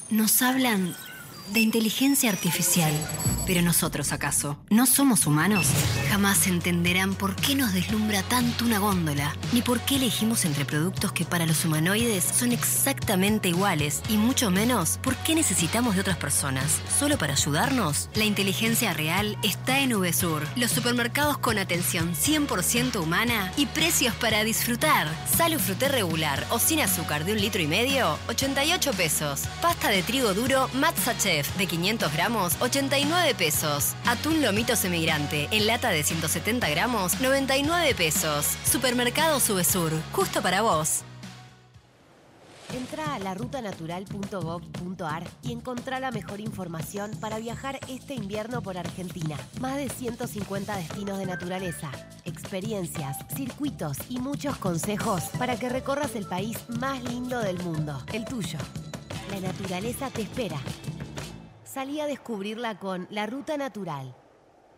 Nos hablan de inteligencia artificial. Pero nosotros, ¿acaso? ¿No somos humanos? Jamás entenderán por qué nos deslumbra tanto una góndola, ni por qué elegimos entre productos que para los humanoides son exactamente iguales, y mucho menos por qué necesitamos de otras personas. ¿Solo para ayudarnos? La inteligencia real está en VSUR, los supermercados con atención 100% humana y precios para disfrutar. Salo fruté regular o sin azúcar de un litro y medio, 88 pesos. Pasta de trigo duro Matza Chef de 500 gramos, 89 pesos. Atún lomito semigrante en lata de 170 gramos, 99 pesos. Supermercado Subesur, justo para vos. Entra a larutanatural.gov.ar y encontrá la mejor información para viajar este invierno por Argentina. Más de 150 destinos de naturaleza, experiencias, circuitos y muchos consejos para que recorras el país más lindo del mundo, el tuyo. La naturaleza te espera. Salí a descubrirla con La Ruta Natural.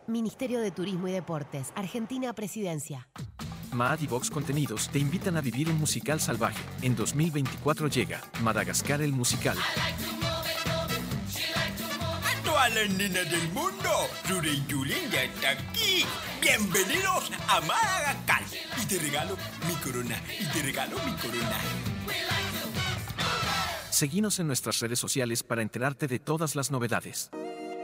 Ministerio de Turismo y Deportes, Argentina Presidencia. Mad y Vox Contenidos te invitan a vivir un musical salvaje. En 2024 llega Madagascar el musical. A todas las nenas del mundo, Ruri Yulín ya está aquí. Bienvenidos a Madagascar. Y te regalo mi corona, y te regalo mi corona. Seguinos en nuestras redes sociales para enterarte de todas las novedades.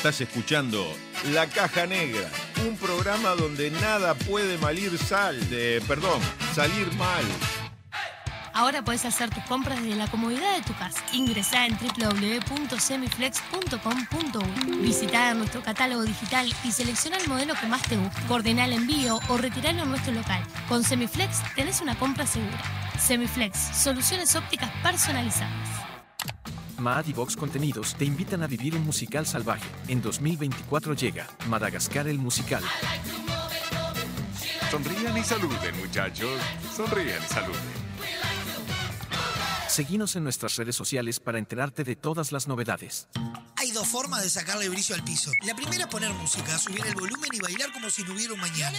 Estás escuchando La Caja Negra, un programa donde nada puede malir sal, de, perdón, salir mal. Ahora puedes hacer tus compras desde la comodidad de tu casa. Ingresá en www.semiflex.com.uy. Visita nuestro catálogo digital y selecciona el modelo que más te guste. Coordina el envío o retiralo en nuestro local. Con Semiflex tenés una compra segura. Semiflex, soluciones ópticas personalizadas. Mad y Vox Contenidos te invitan a vivir un musical salvaje. En 2024 llega Madagascar el musical. Sonrían y saluden, muchachos. Sonrían y saluden. Seguinos en nuestras redes sociales para enterarte de todas las novedades. Hay dos formas de sacarle brillo al piso. La primera es poner música, subir el volumen y bailar como si no hubiera un mañana.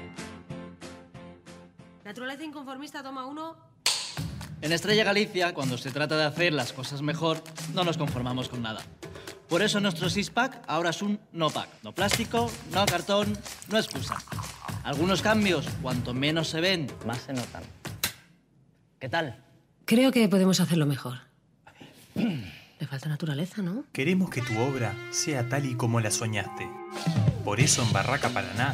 Naturaleza inconformista, toma uno. En Estrella Galicia, cuando se trata de hacer las cosas mejor, no nos conformamos con nada. Por eso nuestro six-pack ahora es un no-pack. No plástico, no cartón, no excusa. Algunos cambios, cuanto menos se ven, más se notan. ¿Qué tal? Creo que podemos hacerlo mejor. Le falta naturaleza, ¿no? Queremos que tu obra sea tal y como la soñaste. Por eso en Barraca Paraná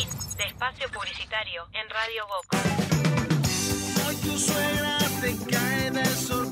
Fin de espacio publicitario en Radio Boca. Hoy tu suegra te cae de sorpresa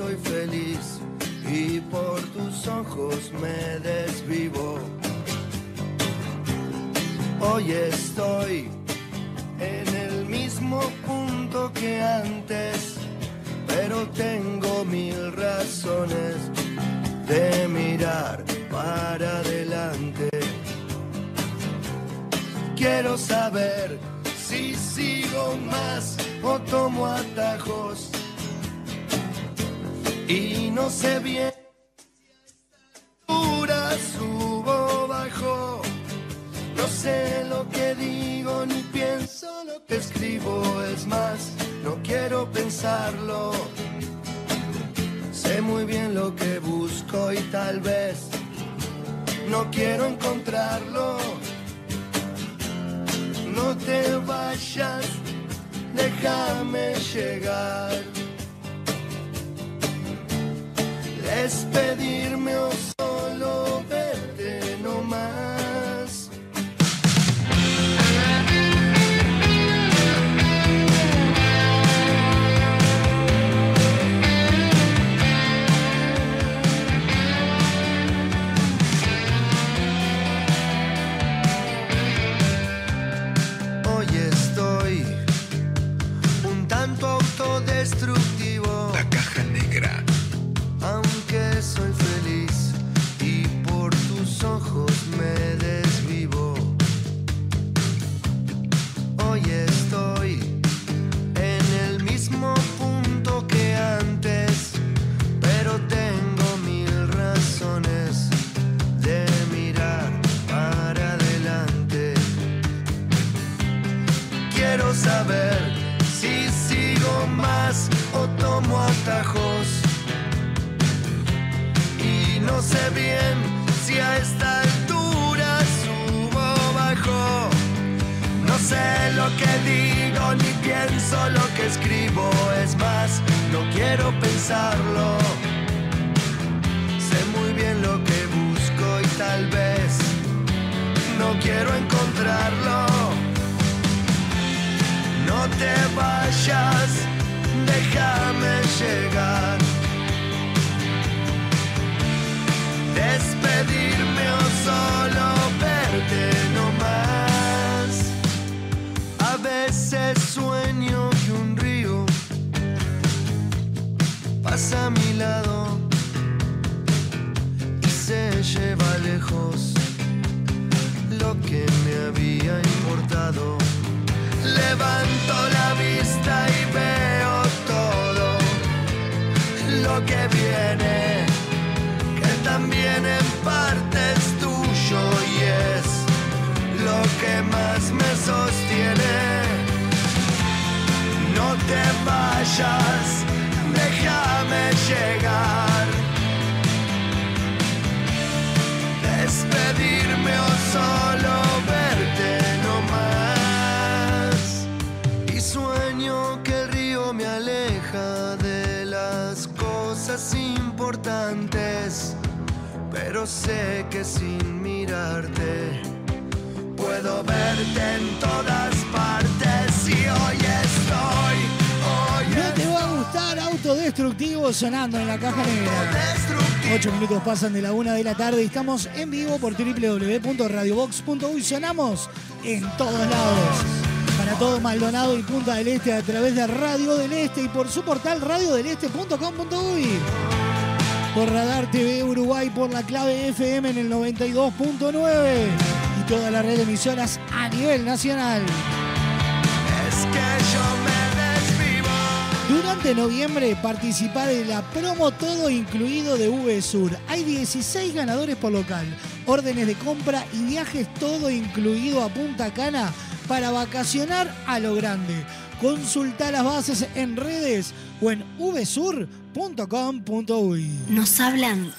soy feliz y por tus ojos me desvivo. Hoy estoy en el mismo punto que antes, pero tengo mil razones de mirar para adelante. Quiero saber si sigo más o tomo atajos. Y no sé bien. Pura subo bajo. No sé lo que digo ni pienso lo que escribo. Es más, no quiero pensarlo. Sé muy bien lo que busco y tal vez no quiero encontrarlo. No te vayas, déjame llegar. Despedirme o bien si a esta altura subo o bajo. No sé lo que digo ni pienso lo que escribo. Es más, no quiero pensarlo. Sé muy bien lo que busco y tal vez no quiero encontrarlo. No te vayas, déjame llegar. Despedirme o solo verte no más. A veces sueño que un río pasa a mi lado y se lleva lejos lo que me había importado. Levanto la vista y veo todo lo que viene, también en parte es tuyo y es lo que más me sostiene. No te vayas, déjame llegar. Despedirme o solo verte no más. Y sueño que el río me aleja de las cosas importantes. Pero sé que sin mirarte puedo verte en todas partes y hoy estoy, hoy No te va a gustar Autodestructivo sonando en la caja negra. Ocho minutos pasan de la una de la tarde y estamos en vivo por www.radiobox.uy. Sonamos en todos lados. Para todo Maldonado y Punta del Este a través de Radio del Este y por su portal radiodeleste.com.uy. Por Radar TV Uruguay por la clave FM en el 92.9 y toda la red de emisoras a nivel nacional. es que yo me. Durante noviembre participa de la promo todo incluido de VSUR. Hay 16 ganadores por local, órdenes de compra y viajes todo incluido a Punta Cana para vacacionar a lo grande. Consulta las bases en redes o en vsur.com.uy. Nos hablan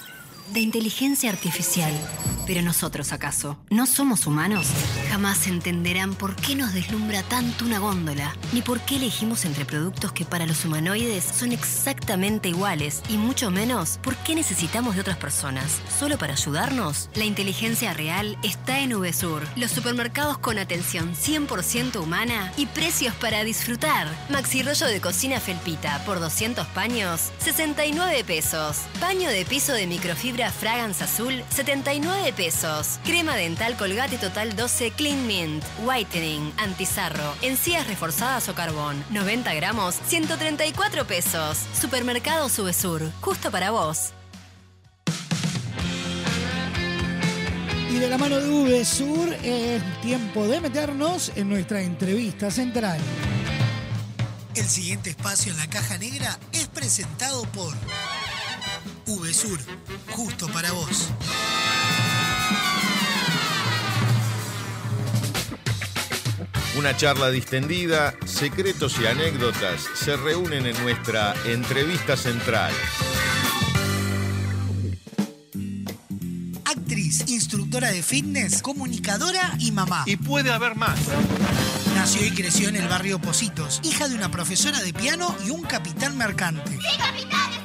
de inteligencia artificial. Pero nosotros, ¿acaso? ¿No somos humanos? Jamás entenderán por qué nos deslumbra tanto una góndola, ni por qué elegimos entre productos que para los humanoides son exactamente iguales, y mucho menos por qué necesitamos de otras personas. ¿Solo para ayudarnos? La inteligencia real está en VSUR, los supermercados con atención 100% humana y precios para disfrutar. Maxi rollo de cocina felpita por 200 paños, 69 pesos. Paño de piso de microfibra Fragance Azul, 79 pesos. Crema dental Colgate Total 12 Clean Mint. Whitening, antizarro, encías reforzadas o carbón. 90 gramos, 134 pesos. Supermercado Subesur, justo para vos. Y de la mano de VSUR es tiempo de meternos en nuestra entrevista central. El siguiente espacio en la caja negra es presentado por VSUR, justo para vos. Una charla distendida, secretos y anécdotas se reúnen en nuestra entrevista central. Actriz, instructora de fitness, comunicadora y mamá. Y puede haber más. Nació y creció en el barrio Positos, hija de una profesora de piano y un capitán mercante. ¡Sí, capitán!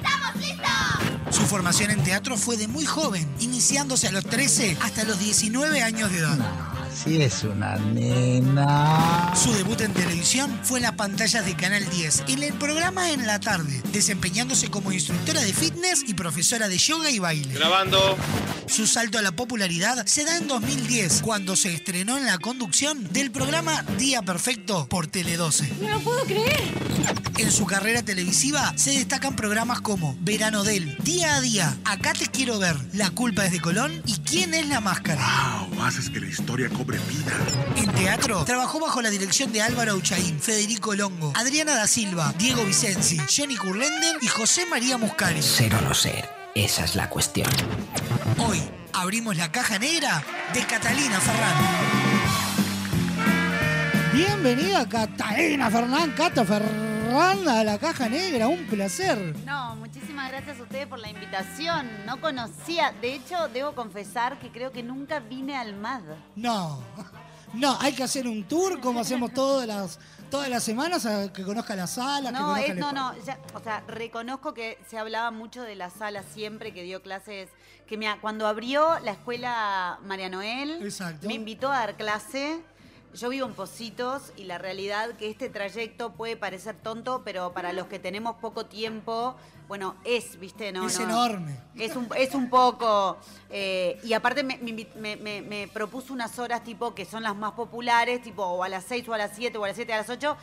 Su formación en teatro fue de muy joven, iniciándose a los 13 hasta los 19 años de edad. Sí, es una nena. Su debut en televisión fue en las pantallas de Canal 10, en el programa En la Tarde, desempeñándose como instructora de fitness y profesora de yoga y baile. Grabando. Su salto a la popularidad se da en 2010, cuando se estrenó en la conducción del programa Día Perfecto por Tele 12. ¡No lo puedo creer! En su carrera televisiva se destacan programas como Verano del, Día a Día, Acá te quiero ver, La culpa es de Colón y ¿Quién es la máscara? Wow, haces que la historia vida. En teatro, trabajó bajo la dirección de Álvaro Uchaín, Federico Longo, Adriana da Silva, Diego Vicenzi, Jenny Curlender y José María Muscari. Ser o no ser, esa es la cuestión. Hoy abrimos la caja negra de Catalina Ferrán. Bienvenida Catalina Fernán, Cata Ferrán a la caja negra, un placer. No, muchísimas gracias a ustedes por la invitación. No conocía, de hecho, debo confesar que creo que nunca vine al MAD. No, no, hay que hacer un tour como hacemos todas las, todas las semanas, a que conozca la sala, que No, conozca es, el no, no, ya, o sea, reconozco que se hablaba mucho de la sala siempre, que dio clases, que me, cuando abrió la escuela María Noel, Exacto. me invitó a dar clase. Yo vivo en Positos y la realidad que este trayecto puede parecer tonto, pero para los que tenemos poco tiempo, bueno, es, ¿viste? No, Es no. enorme. Es un, es un poco. eh, y aparte me, me invi- me- me- me propuso unas horas tipo que son las más populares, tipo o a las 6 o a las 7 o a las 7 a las 8.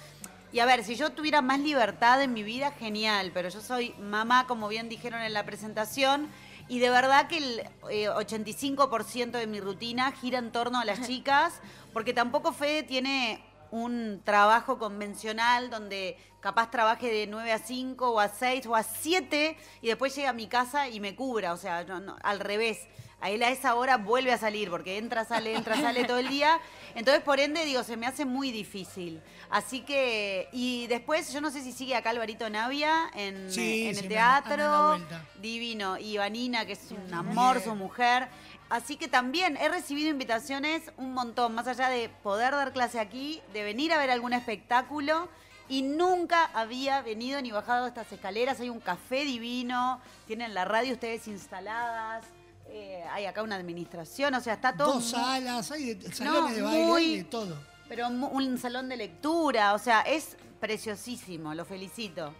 Y a ver, si yo tuviera más libertad en mi vida, genial, pero yo soy mamá, como bien dijeron en la presentación, y de verdad que el eh, 85% de mi rutina gira en torno a las chicas, porque tampoco Fede tiene un trabajo convencional donde capaz trabaje de 9 a 5 o a 6 o a 7 y después llega a mi casa y me cubra, o sea, no, no, al revés. A él a esa hora vuelve a salir porque entra, sale, entra, sale todo el día. [laughs] Entonces, por ende, digo, se me hace muy difícil. Así que, y después, yo no sé si sigue acá Alvarito Navia en, Sí, en sí, el teatro. Divino. Y Vanina, que es un amor, su mujer. Así que también he recibido invitaciones un montón, más allá de poder dar clase aquí, de venir a ver algún espectáculo. Y nunca había venido ni bajado estas escaleras. Hay un café divino, tienen la radio ustedes instaladas. eh, hay acá una administración, o sea, está todo... Dos salas, hay de- salones de baile, muy- hay de todo. Pero mu- un salón de lectura, o sea, es preciosísimo, lo felicito.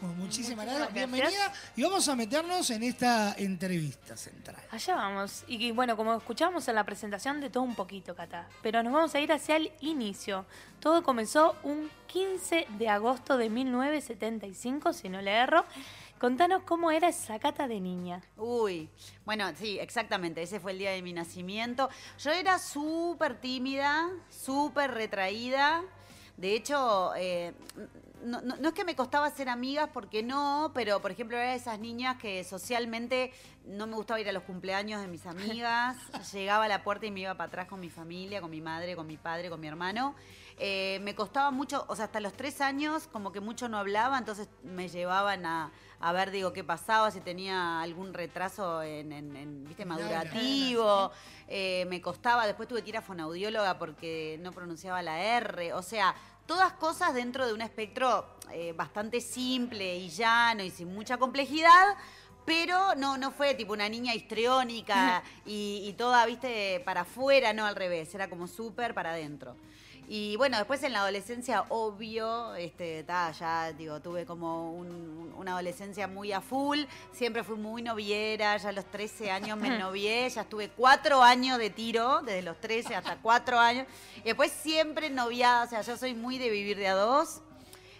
Bueno, muchísimas Muchísimas gracias. gracias. Bienvenida. Y vamos a meternos en esta entrevista central. Allá vamos. Y bueno, como escuchamos en la presentación, de todo un poquito, Cata. Pero nos vamos a ir hacia el inicio. Todo comenzó un 15 de agosto de 1975, si no le erro. Contanos cómo era esa Cata de niña. Uy, bueno, sí, exactamente, ese fue el día de mi nacimiento. Yo era súper tímida, súper retraída. De hecho, eh, no, no- no es que me costaba ser amigas, porque no, pero por ejemplo era de esas niñas que socialmente no me gustaba ir a los cumpleaños de mis amigas. [laughs] Llegaba a la puerta y me iba para atrás con mi familia, con mi madre, con mi padre, con mi hermano. Eh, me costaba mucho, o sea, hasta los tres años como que mucho no hablaba, entonces me llevaban a, a ver, digo, qué pasaba, si tenía algún retraso en, en- en, ¿viste, madurativo. Eh, me costaba, después tuve que ir a fonaudióloga porque no pronunciaba la R. O sea, todas cosas dentro de un espectro eh, bastante simple y llano y sin mucha complejidad. Pero no, no fue tipo una niña histriónica [laughs] y, y toda, viste, para afuera, no al revés, era como súper para adentro. Y bueno, después en la adolescencia, obvio, este, ta, ya digo, tuve como un- una adolescencia muy a full, siempre fui muy noviera, ya a los 13 años me [laughs] novié, ya estuve cuatro años de tiro, desde los 13 hasta cuatro años, y después siempre noviada, o sea, yo soy muy de vivir de a dos,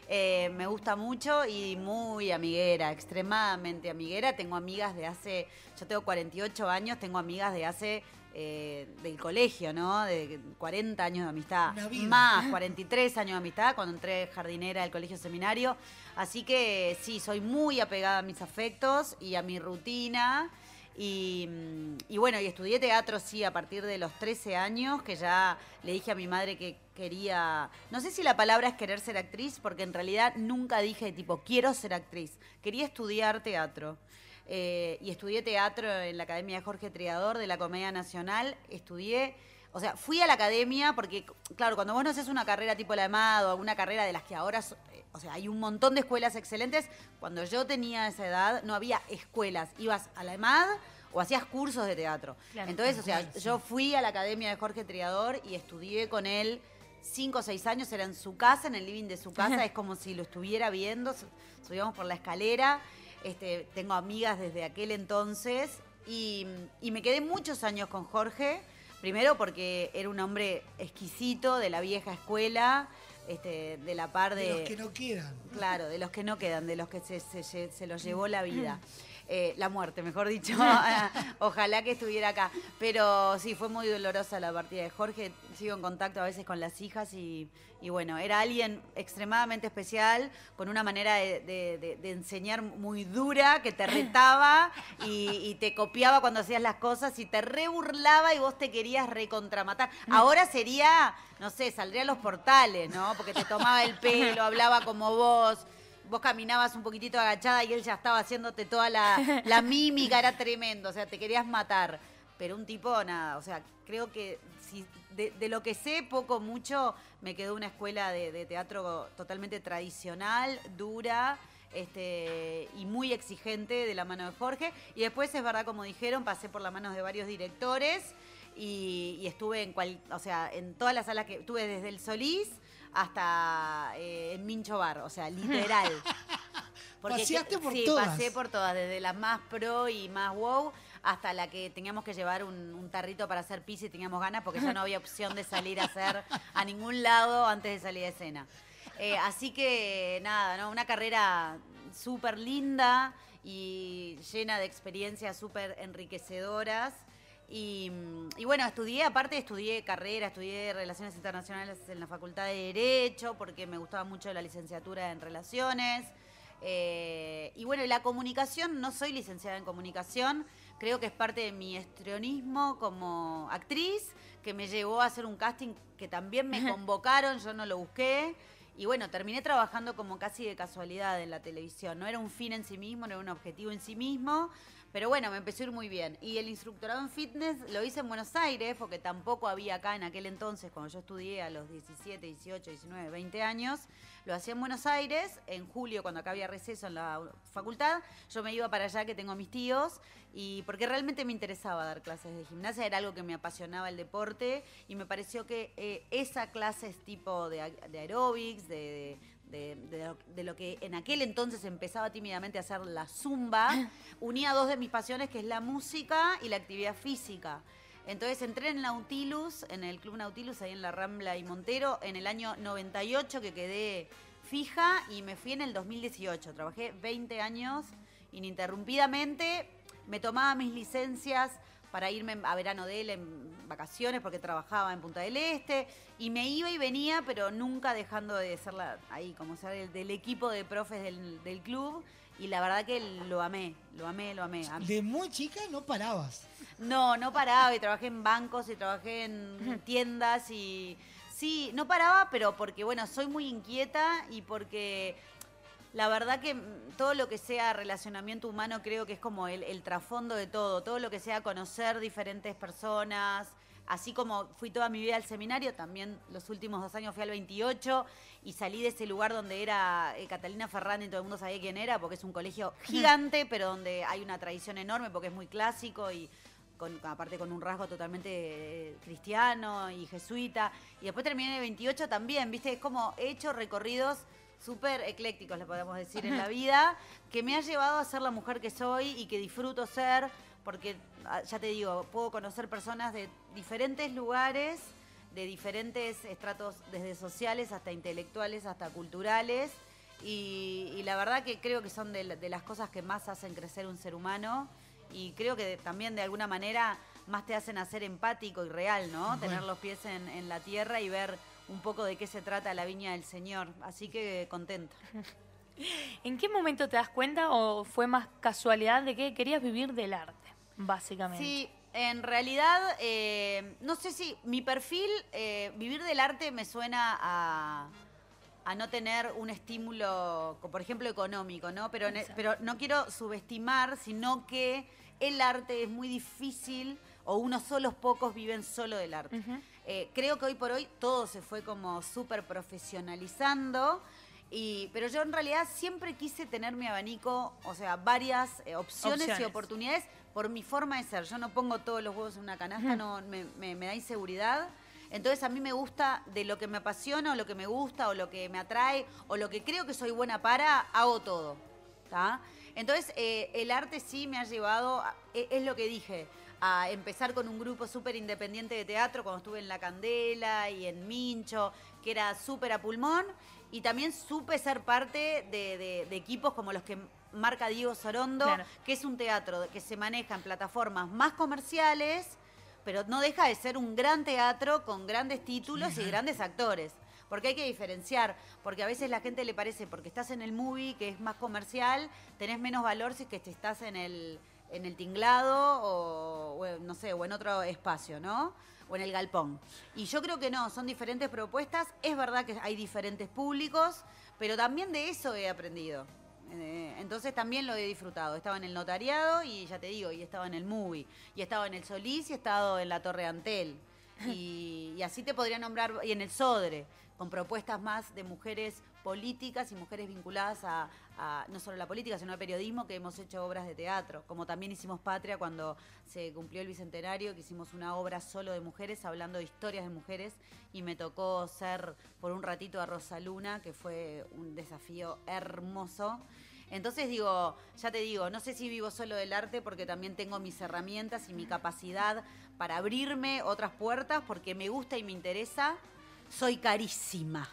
eh, me gusta mucho y muy amiguera, extremadamente amiguera. Tengo amigas de hace, yo tengo 48 años, tengo amigas de hace, eh, del colegio, ¿no? De 40 años de amistad. Vida. Más, 43 años de amistad cuando entré jardinera del colegio seminario. Así que sí, soy muy apegada a mis afectos y a mi rutina. Y, mm, y bueno, y estudié teatro, sí, a partir de los 13 años, que ya le dije a mi madre que quería, no sé si la palabra es querer ser actriz, porque en realidad nunca dije tipo, quiero ser actriz, quería estudiar teatro. Eh, y estudié teatro en la Academia de Jorge Triador de la Comedia Nacional, estudié... O sea, fui a la academia porque, claro, cuando vos no haces una carrera tipo la EMAD o alguna carrera de las que ahora, eh, o sea, hay un montón de escuelas excelentes, cuando yo tenía esa edad no había escuelas, ibas a la EMAD o hacías cursos de teatro. Claro. Entonces, o sea, yo fui a la academia de Jorge Triador y estudié con él cinco o seis años, era en su casa, en el living de su casa, es como si lo estuviera viendo, su- subíamos por la escalera, este, tengo amigas desde aquel entonces y, y me quedé muchos años con Jorge, primero porque era un hombre exquisito, de la vieja escuela, este, de la par de... De los que no quedan. Claro, de los que no quedan, de los que se, se, se los llevó la vida. [clears throat] Eh, la muerte, mejor dicho. [laughs] Ojalá que estuviera acá. Pero sí, fue muy dolorosa la partida de Jorge. Sigo en contacto a veces con las hijas y, y bueno, era alguien extremadamente especial, con una manera de, de- de- de enseñar muy dura, que te retaba y, y te copiaba cuando hacías las cosas y te reburlaba y vos te querías recontramatar. Ahora sería, no sé, saldría a los portales, ¿no? Porque te tomaba el pelo, hablaba como vos vos caminabas un poquitito agachada y él ya estaba haciéndote toda la, la [laughs] mímica, era tremendo, o sea, te querías matar. Pero un tipo, nada, o sea, creo que si de, de lo que sé, poco, mucho, me quedó una escuela de, de teatro totalmente tradicional, dura. Este, y muy exigente de la mano de Jorge. Y después, es verdad, como dijeron, pasé por las manos de varios directores y, y estuve en cual, o sea, en todas las salas que estuve desde el Solís hasta eh, en Mincho Bar, o sea, literal. [laughs] Paseaste por sí, todas. pasé por todas, desde las más pro y más wow hasta la que teníamos que llevar un, un tarrito para hacer pizza y teníamos ganas porque ya no había opción de salir a hacer a ningún lado antes de salir de escena. Eh, así que nada, ¿no? una carrera súper linda y llena de experiencias súper enriquecedoras. Y, y bueno, estudié, aparte estudié carrera, estudié Relaciones Internacionales en la Facultad de Derecho, porque me gustaba mucho la licenciatura en Relaciones. Eh, y bueno, la comunicación, no soy licenciada en comunicación, creo que es parte de mi estrionismo como actriz, que me llevó a hacer un casting que también me [laughs] convocaron, yo no lo busqué. Y bueno, terminé trabajando como casi de casualidad en la televisión. No era un fin en sí mismo, no era un objetivo en sí mismo. Pero bueno, me empezó a ir muy bien. Y el instructorado en fitness lo hice en Buenos Aires, porque tampoco había acá en aquel entonces, cuando yo estudié a los 17, 18, 19, 20 años. Lo hacía en Buenos Aires, en julio, cuando acá había receso en la facultad. Yo me iba para allá, que tengo mis tíos, y porque realmente me interesaba dar clases de gimnasia, era algo que me apasionaba el deporte, y me pareció que eh, esa clase es tipo de, a- de aeróbics, de- de lo, de lo que en aquel entonces empezaba tímidamente a hacer la zumba, [laughs] unía dos de mis pasiones, que es la música y la actividad física. Entonces entré en Nautilus, en el Club Nautilus, ahí en la Rambla y Montero, en el año 98 que quedé fija y me fui en el 2018. Trabajé 20 años ininterrumpidamente, me tomaba mis licencias para irme a verano de él en vacaciones porque trabajaba en Punta del Este y me iba y venía, pero nunca dejando de ser la, ahí como ser del, del equipo de profes del, del club y la verdad que lo amé, lo amé, lo amé. Am- De muy chica no parabas. no, no paraba y trabajé en bancos y trabajé en [laughs] tiendas y sí, no paraba, pero porque bueno, soy muy inquieta y porque la verdad que mm, todo lo que sea relacionamiento humano creo que es como el, el trasfondo de todo, todo lo que sea conocer diferentes personas. Así como fui toda mi vida al seminario, también los últimos dos años fui al 28 y salí de ese lugar donde era eh, Catalina Ferrandi y todo el mundo sabía quién era, porque es un colegio [laughs] gigante, pero donde hay una tradición enorme, porque es muy clásico y con, aparte con un rasgo totalmente eh, cristiano y jesuita. Y después terminé en el 28 también, ¿viste? Es como he hecho recorridos súper eclécticos, le podemos decir, en la vida, que me ha llevado a ser la mujer que soy y que disfruto ser, porque ah, ya te digo, puedo conocer personas de diferentes lugares, de diferentes estratos, desde sociales hasta intelectuales, hasta culturales. Y, y la verdad que creo que son de, la- de las cosas que más hacen crecer un ser humano y creo que también de alguna manera más te hacen hacer empático y real, ¿no? Bueno. Tener los pies en, en la tierra y ver un poco de qué se trata la viña del Señor. Así que contenta. [laughs] ¿En qué momento te das cuenta o fue más casualidad de que querías vivir del arte, básicamente? Sí, en realidad, eh, no sé si mi perfil, eh, vivir del arte me suena a, a no tener un estímulo, por ejemplo, económico, ¿no? Pero, ne- pero no quiero subestimar, sino que el arte es muy difícil o unos solos pocos viven solo del arte. Eh, creo que hoy por hoy todo se fue como súper profesionalizando. Y, pero yo en realidad siempre quise tener mi abanico, o sea, varias eh, opciones, y oportunidades por mi forma de ser. Yo no pongo todos los huevos en una canasta, no, me, me- me da inseguridad. Entonces a mí me gusta de lo que me apasiona o lo que me gusta o lo que me atrae o lo que creo que soy buena para, hago todo. ¿tá? Entonces eh, el arte sí me ha llevado, a- e- es lo que dije, a empezar con un grupo súper independiente de teatro cuando estuve en La Candela y en Mincho, que era súper a pulmón. Y también supe ser parte de, de- de equipos como los que marca Diego Sorondo, Claro. que es un teatro que se maneja en plataformas más comerciales, pero no deja de ser un gran teatro con grandes títulos y grandes actores. Porque hay que diferenciar, porque a veces la gente le parece, porque estás en el movie, que es más comercial, tenés menos valor si es que estás en el, en el tinglado o, no sé, o en otro espacio, ¿no? O en el galpón. Y yo creo que no, son diferentes propuestas. Es verdad que hay diferentes públicos, pero también de eso he aprendido. Eh, entonces también lo he disfrutado. Estaba en el notariado y ya te digo, y estaba en el movie, y estaba en el Solís y he estado en la Torre Antel. [laughs] Y, y así te podría nombrar, y en el Sodre, con propuestas más de mujeres políticas y mujeres vinculadas a, a no solo la política, sino al periodismo, que hemos hecho obras de teatro. Como también hicimos Patria cuando se cumplió el bicentenario, que hicimos una obra solo de mujeres, hablando de historias de mujeres, y me tocó ser por un ratito a Rosa Luna, que fue un desafío hermoso. Entonces digo, ya te digo, no sé si vivo solo del arte porque también tengo mis herramientas y mi capacidad para abrirme otras puertas porque me gusta y me interesa. Soy carísima. [laughs]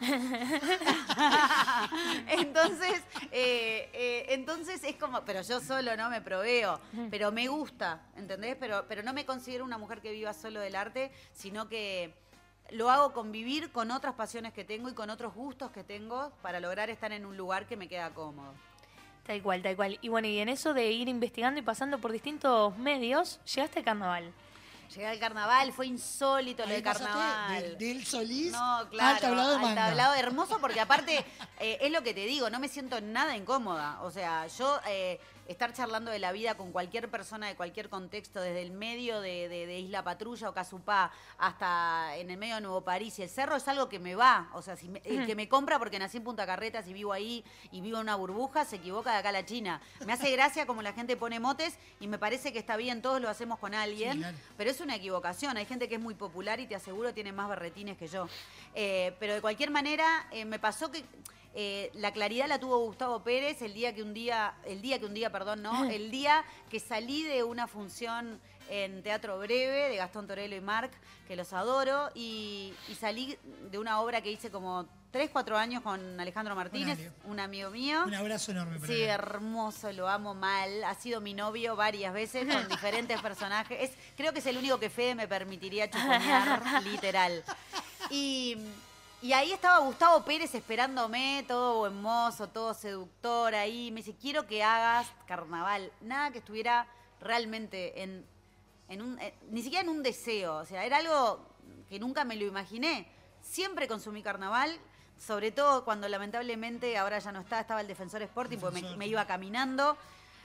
entonces, eh, eh, entonces es como, pero yo solo no me proveo, pero me gusta, ¿entendés? Pero, pero no me considero una mujer que viva solo del arte, sino que lo hago convivir con otras pasiones que tengo y con otros gustos que tengo para lograr estar en un lugar que me queda cómodo. Tal cual, tal cual. Y bueno, y en eso de ir investigando y pasando por distintos medios, llegaste al carnaval. Llegué al carnaval, fue insólito lo Ahí de pasaste carnaval. del- del Solís No, claro. al tablado de al manga. tablado hermoso porque aparte, [laughs] eh, es lo que te digo, no me siento nada incómoda. O sea, yo eh, estar charlando de la vida con cualquier persona de cualquier contexto, desde el medio de, de- de Isla Patrulla o Casupá hasta en el medio de Nuevo París y el cerro, es algo que me va. O sea, si me- el que me compra porque nací en Punta Carretas y vivo ahí y vivo en una burbuja, se equivoca de acá a la China. Me hace gracia como la gente pone motes y me parece que está bien, todos lo hacemos con alguien, Sí, claro. pero es una equivocación. Hay gente que es muy popular y te aseguro tiene más berretines que yo. Eh, pero de cualquier manera, eh, me pasó que eh, la claridad la tuvo Gustavo Pérez el día que un día, el día que un día, perdón, no, el día que salí de una función en Teatro Breve de Gastón Torello y Marc, que los adoro, y, y salí de una obra que hice como 3, 4 años con Alejandro Martínez, un amigo mío. Un abrazo enorme para Sí, él. hermoso, lo amo mal. Ha sido mi novio varias veces con [laughs] diferentes personajes. Es, creo que es el único que Fede me permitiría chuponear, [laughs] literal. Y, y ahí estaba Gustavo Pérez esperándome, todo buen mozo, todo seductor ahí. Me dice, quiero que hagas carnaval. Nada que estuviera realmente en, en un, eh, ni siquiera en un deseo. O sea, era algo que nunca me lo imaginé. Siempre consumí carnaval, sobre todo cuando lamentablemente ahora ya no está, estaba el Defensor Sporting, porque me iba caminando.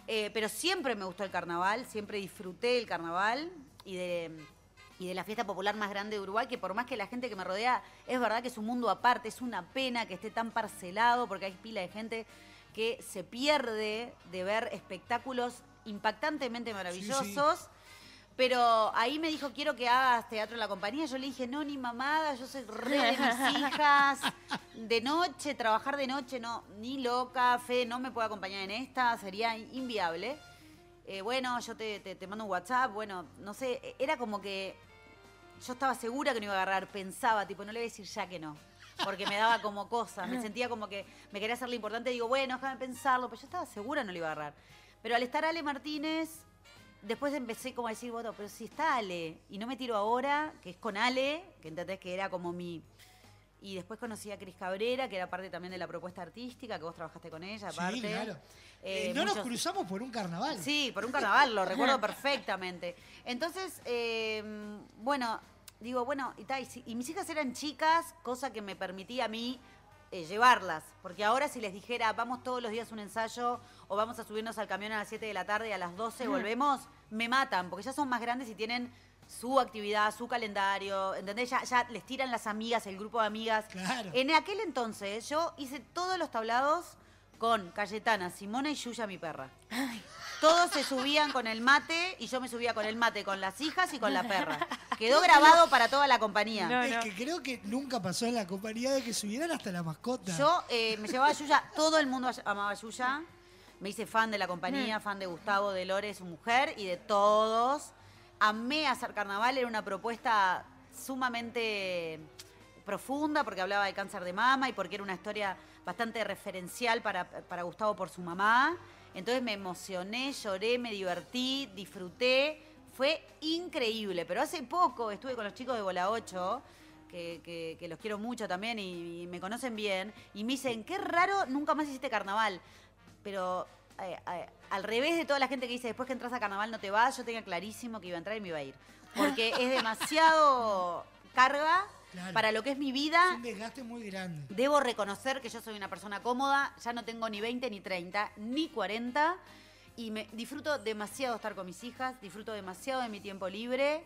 Eh, pero siempre me gustó el carnaval, siempre disfruté el carnaval y de, y de la fiesta popular más grande de Uruguay, que por más que la gente que me rodea, es verdad que es un mundo aparte, es una pena que esté tan parcelado, porque hay pila de gente que se pierde de ver espectáculos impactantemente maravillosos. Pero ahí me dijo, quiero que hagas teatro en la compañía. Yo le dije, no, ni mamada, yo soy re de mis [laughs] hijas. De noche, trabajar de noche, no, ni loca. Fe, no me puede acompañar en esta, sería inviable. Eh, bueno, yo te, te- te mando un WhatsApp, bueno, no sé, e- era como que yo estaba segura que no iba a agarrar, pensaba, tipo, no le voy a decir ya que no. Porque me daba como cosa, me sentía como que me quería hacerle importante, digo, bueno, déjame pensarlo, pero yo estaba segura no le iba a agarrar. Pero al estar Ale Martínez, después empecé como a decir, bueno, pero si está Ale, y no me tiro ahora, que es con Ale, que entendés que era como mi... Y después conocí a Cris Cabrera, que era parte también de la propuesta artística, que vos trabajaste con ella, Sí, aparte. claro. Eh, Eh, no nos cruzamos por un carnaval. Sí, por un carnaval, lo recuerdo [laughs] perfectamente. Entonces, eh, bueno, digo, bueno, y, ta, y si- y mis hijas eran chicas, cosa que me permitía a mí eh, llevarlas. Porque ahora si les dijera, vamos todos los días a un ensayo o vamos a subirnos al camión a las 7 de la tarde y a las 12 Ujú. volvemos, me matan, porque ya son más grandes y tienen su actividad, su calendario, ¿entendés? Ya, ya les tiran las amigas, el grupo de amigas. Claro. En aquel entonces yo hice todos los tablados con Cayetana, Simona y Yuya, mi perra. Todos se subían con el mate y yo me subía con el mate con las hijas y con la perra. [laughs] Quedó grabado para toda la compañía. es que creo que nunca pasó en la compañía de que subieran hasta la mascota. Yo eh, me llevaba a Yuya, todo el mundo amaba a Yuya. Me hice fan de la compañía, fan de Gustavo, de Lore, su mujer, y de todos. Amé hacer carnaval, era una propuesta sumamente profunda porque hablaba de cáncer de mama y porque era una historia bastante referencial para, Gustavo por su mamá. Entonces me emocioné, lloré, me divertí, disfruté. Fue increíble, pero hace poco estuve con los chicos de Bola 8 que, los quiero mucho también y me conocen bien, y me dicen, qué raro, nunca más hiciste carnaval. Pero eh, eh, al revés de toda la gente que dice, después que entras a carnaval no te vas, yo tenía clarísimo que iba a entrar y me iba a ir. Porque [laughs] es demasiado carga Claro. para lo que es mi vida. Es un desgaste muy grande. Debo reconocer que yo soy una persona cómoda, ya no tengo ni 20, ni 30, ni 40, y me disfruto demasiado estar con mis hijas, disfruto demasiado de mi tiempo libre,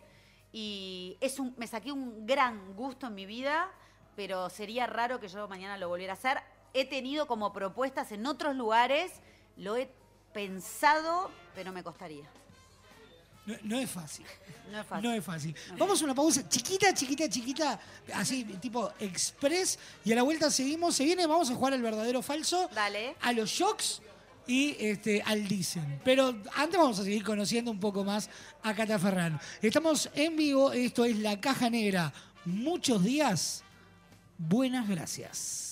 y es un, me saqué un gran gusto en mi vida, pero sería raro que yo mañana lo volviera a hacer. He tenido como propuestas en otros lugares, lo he pensado, pero me costaría. No, no es fácil. No es fácil. No es fácil. Vamos a una pausa chiquita, chiquita, chiquita, así tipo express, y a la vuelta seguimos. Se viene, vamos a jugar al verdadero falso. Dale. A los shocks y este, al dicen. Pero antes vamos a seguir conociendo un poco más a Cata Ferran. Estamos en vivo, esto es La Caja Negra. Muchos días, buenas gracias.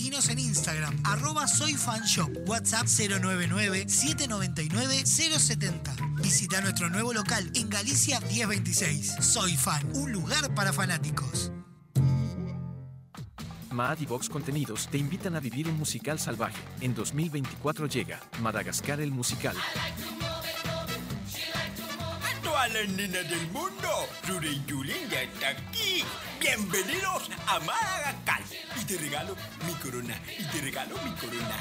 Seguinos en Instagram, arroba soyfanshop, WhatsApp 099-799-070. Visita nuestro nuevo local en Galicia 1026. Soy Fan, un lugar para fanáticos. Mad y Vox Contenidos te invitan a vivir un musical salvaje. En 2024 llega Madagascar el musical. A las nenas del mundo, Rure y Julen ya está aquí. Bienvenidos a Madagascar. Y te regalo mi corona, y te regalo mi corona.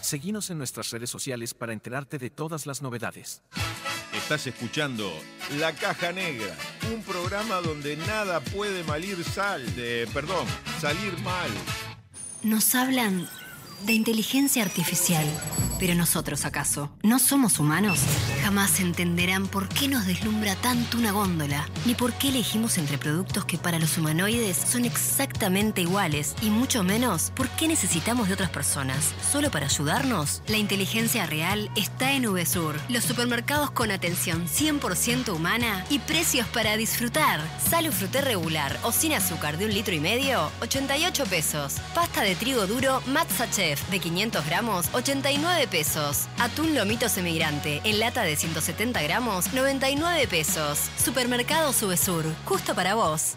Seguinos en nuestras redes sociales para enterarte de todas las novedades. Estás escuchando La Caja Negra, un programa donde nada puede malir sal, de, perdón, salir mal. Nos hablan de inteligencia artificial. Pero nosotros, ¿acaso? ¿No somos humanos? Jamás entenderán por qué nos deslumbra tanto una góndola, ni por qué elegimos entre productos que para los humanoides son exactamente iguales, y mucho menos por qué necesitamos de otras personas. ¿Solo para ayudarnos? La inteligencia real está en VSUR, los supermercados con atención 100% humana y precios para disfrutar. Fruté regular o sin azúcar de un litro y medio, 88 pesos. Pasta de trigo duro Matza De 500 gramos, 89 pesos. Atún lomito semigrante en lata de 170 gramos, 99 pesos. Supermercado Subesur, justo para vos.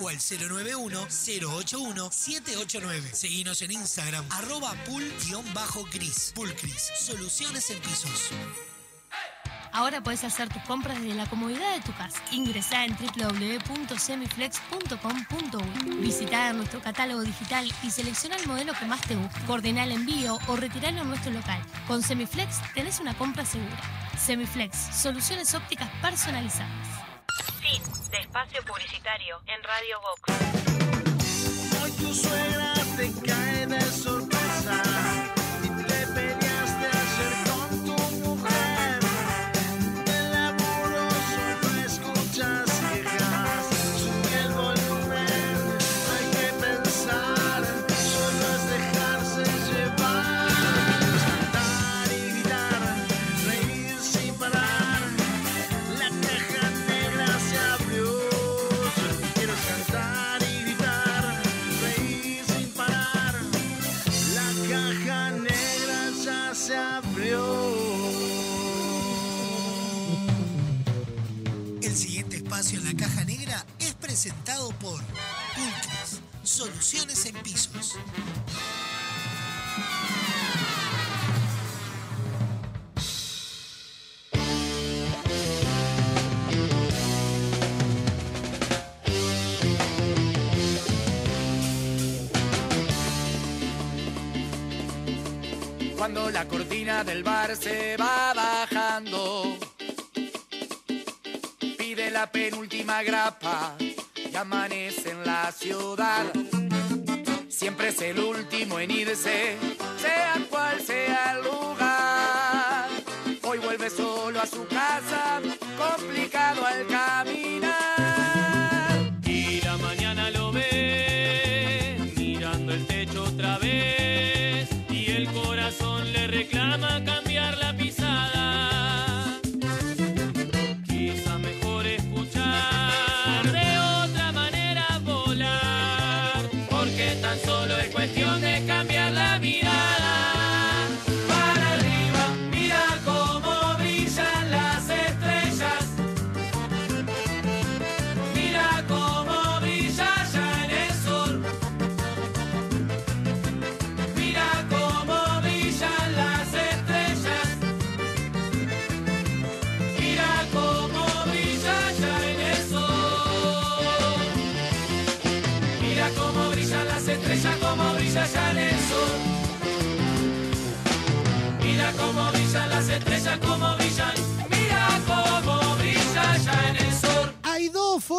o al 091-081-789. Seguinos en Instagram, arroba pool-gris. Pulcris, soluciones en pisos. Ahora puedes hacer tus compras desde la comodidad de tu casa. Ingresá en www.semiflex.com.uy. Visita nuestro catálogo digital y selecciona el modelo que más te guste. Coordina el envío o retiralo en nuestro local. Con Semiflex tenés una compra segura. Semiflex, soluciones ópticas personalizadas. Fin de espacio publicitario en Radio Vox. Hoy tu suegra te cae de sorpresa por soluciones en pisos. Cuando la cortina del bar se va bajando, pide la penúltima grapa y amanece en la ciudad. Siempre es el último en irse, sea cual sea el lugar. Hoy vuelve solo a su casa,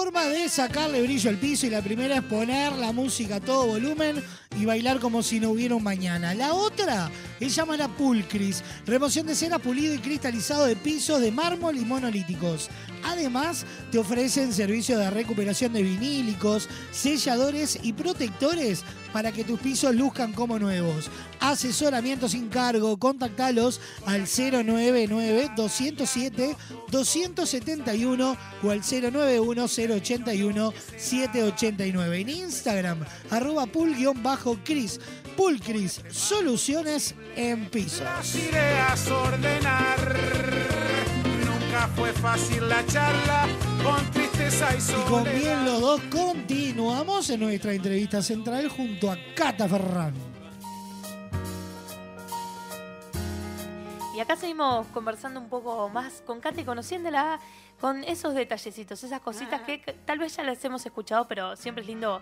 dos formas de sacarle brillo al piso y la primera es poner la música a todo volumen y bailar como si no hubiera un mañana. La otra es llamar a Pulcris, remoción de cera pulido y cristalizado de pisos de mármol y monolíticos. Además, te ofrecen servicio de recuperación de vinílicos, selladores y protectores para que tus pisos luzcan como nuevos. Asesoramiento sin cargo, contactalos al 099-207-271 o al 091-081-789. En Instagram, arroba pul-cris. Pulcris, soluciones en pisos. Las ideas ordenar. Nunca fue fácil la charla con tristeza y Y con bien los dos continuamos en nuestra entrevista central junto a Cata Ferran. Y acá seguimos conversando un poco más con Kate, conociéndola con esos detallecitos, esas cositas que que tal vez ya las hemos escuchado, pero siempre es lindo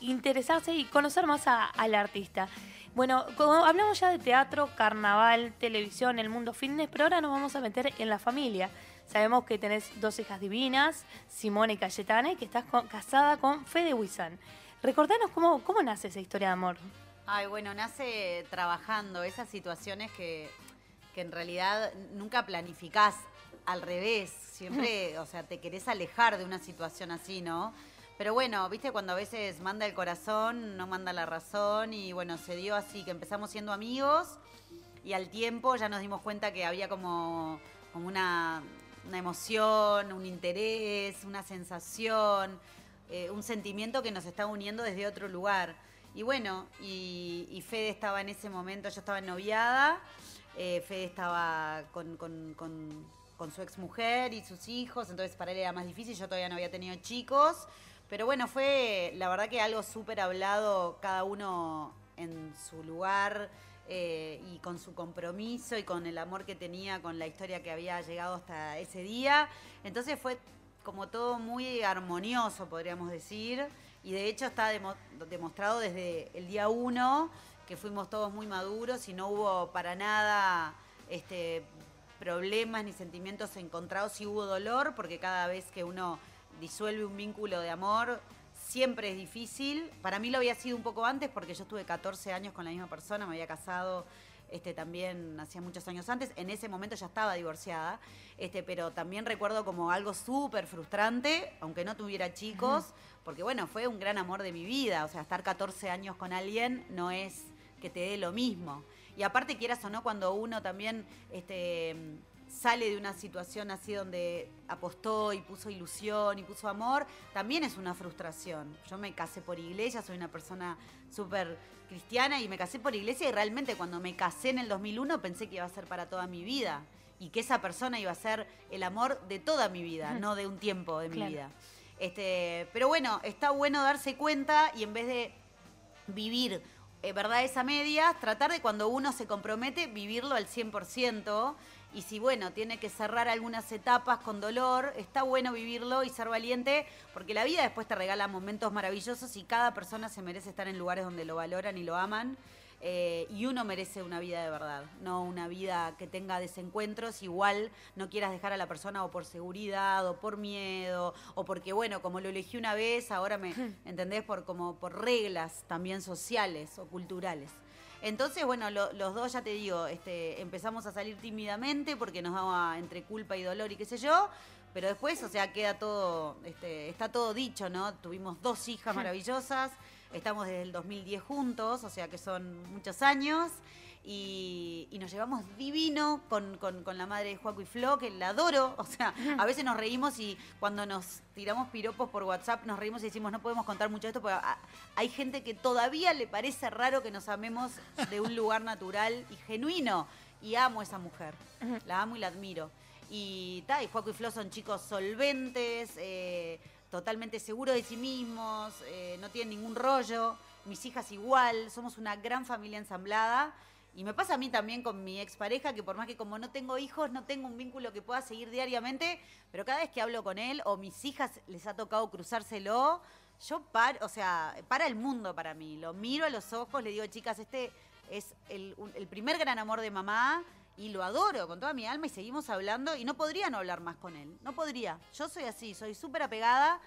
interesarse y conocer más a- al artista. Bueno, como hablamos ya de teatro, carnaval, televisión, el mundo fitness, pero ahora nos vamos a meter en la familia. Sabemos que tenés dos hijas divinas, Simone y Cayetana, y que estás con- casada con Fede Wisan. Recordanos cómo, cómo nace esa historia de amor. Ay, bueno, nace trabajando esas situaciones que, que en realidad nunca planificás al revés. Siempre, [laughs] o sea, te querés alejar de una situación así, ¿no? Pero bueno, viste, cuando a veces manda el corazón, no manda la razón. Y bueno, se dio así, que empezamos siendo amigos y al tiempo ya nos dimos cuenta que había como, como una, una emoción, un interés, una sensación, eh, un sentimiento que nos está uniendo desde otro lugar. Y bueno, y, Fede estaba en ese momento, yo estaba noviada, eh, Fede estaba con, con- con- con su ex mujer y sus hijos, entonces para él era más difícil, yo todavía no había tenido chicos. Pero bueno, fue la verdad que algo súper hablado, cada uno en su lugar eh, y con su compromiso y con el amor que tenía con la historia que había llegado hasta ese día. Entonces fue como todo muy armonioso, podríamos decir. Y de hecho está demo- demostrado desde el día uno que fuimos todos muy maduros y no hubo para nada este, problemas ni sentimientos encontrados. Sí hubo dolor, porque cada vez que uno disuelve un vínculo de amor, siempre es difícil. Para mí lo había sido un poco antes, porque yo estuve 14 años con la misma persona, me había casado este, también hacía muchos años antes. En ese momento ya estaba divorciada, este, pero también recuerdo como algo súper frustrante, aunque no tuviera chicos, porque bueno, fue un gran amor de mi vida. O sea, estar 14 años con alguien no es que te dé lo mismo. Y aparte, quieras o no, cuando uno también este, sale de una situación así donde apostó y puso ilusión y puso amor, también es una frustración. Yo me casé por iglesia, soy una persona súper cristiana y me casé por iglesia y realmente cuando me casé en el 2001 pensé que iba a ser para toda mi vida y que esa persona iba a ser el amor de toda mi vida, no de un tiempo de mi vida. Este, pero bueno, está bueno darse cuenta y en vez de vivir eh, verdades a medias, tratar de cuando uno se compromete, vivirlo al 100%. Y si, bueno, tiene que cerrar algunas etapas con dolor, está bueno vivirlo y ser valiente, porque la vida después te regala momentos maravillosos y cada persona se merece estar en lugares donde lo valoran y lo aman. Eh, y uno merece una vida de verdad, no una vida que tenga desencuentros. Igual no quieras dejar a la persona o por seguridad o por miedo o porque, bueno, como lo elegí una vez, ahora me, [laughs] ¿entendés? Por, como por reglas también sociales o culturales. Entonces, bueno, lo- los dos, ya te digo, este, empezamos a salir tímidamente porque nos daba entre culpa y dolor y qué sé yo. Pero después, o sea, queda todo, este, está todo dicho, ¿no? Tuvimos dos hijas maravillosas, estamos desde el 2010 juntos, o sea que son muchos años. Y, y nos llevamos divino con, con- con la madre de Juaco y Flo, que la adoro. [laughs] O sea, a veces nos reímos y cuando nos tiramos piropos por WhatsApp nos reímos y decimos no podemos contar mucho de esto, porque ah, hay gente que todavía le parece raro que nos amemos de un lugar natural y genuino. Y amo a esa mujer. La amo y la admiro. Y, ta, y Juaco y Flo son chicos solventes, eh, totalmente seguros de sí mismos, eh, no tienen ningún rollo. Mis hijas igual, somos una gran familia ensamblada. Y me pasa a mí también con mi expareja, que por más que como no tengo hijos, no tengo un vínculo que pueda seguir diariamente, pero cada vez que hablo con él o mis hijas les ha tocado cruzárselo, yo par, o sea, para el mundo para mí. Lo miro a los ojos, le digo, chicas, este es el, primer gran amor de mamá y lo adoro con toda mi alma y seguimos hablando y no podría no hablar más con él. No podría. Yo soy así, soy súper apegada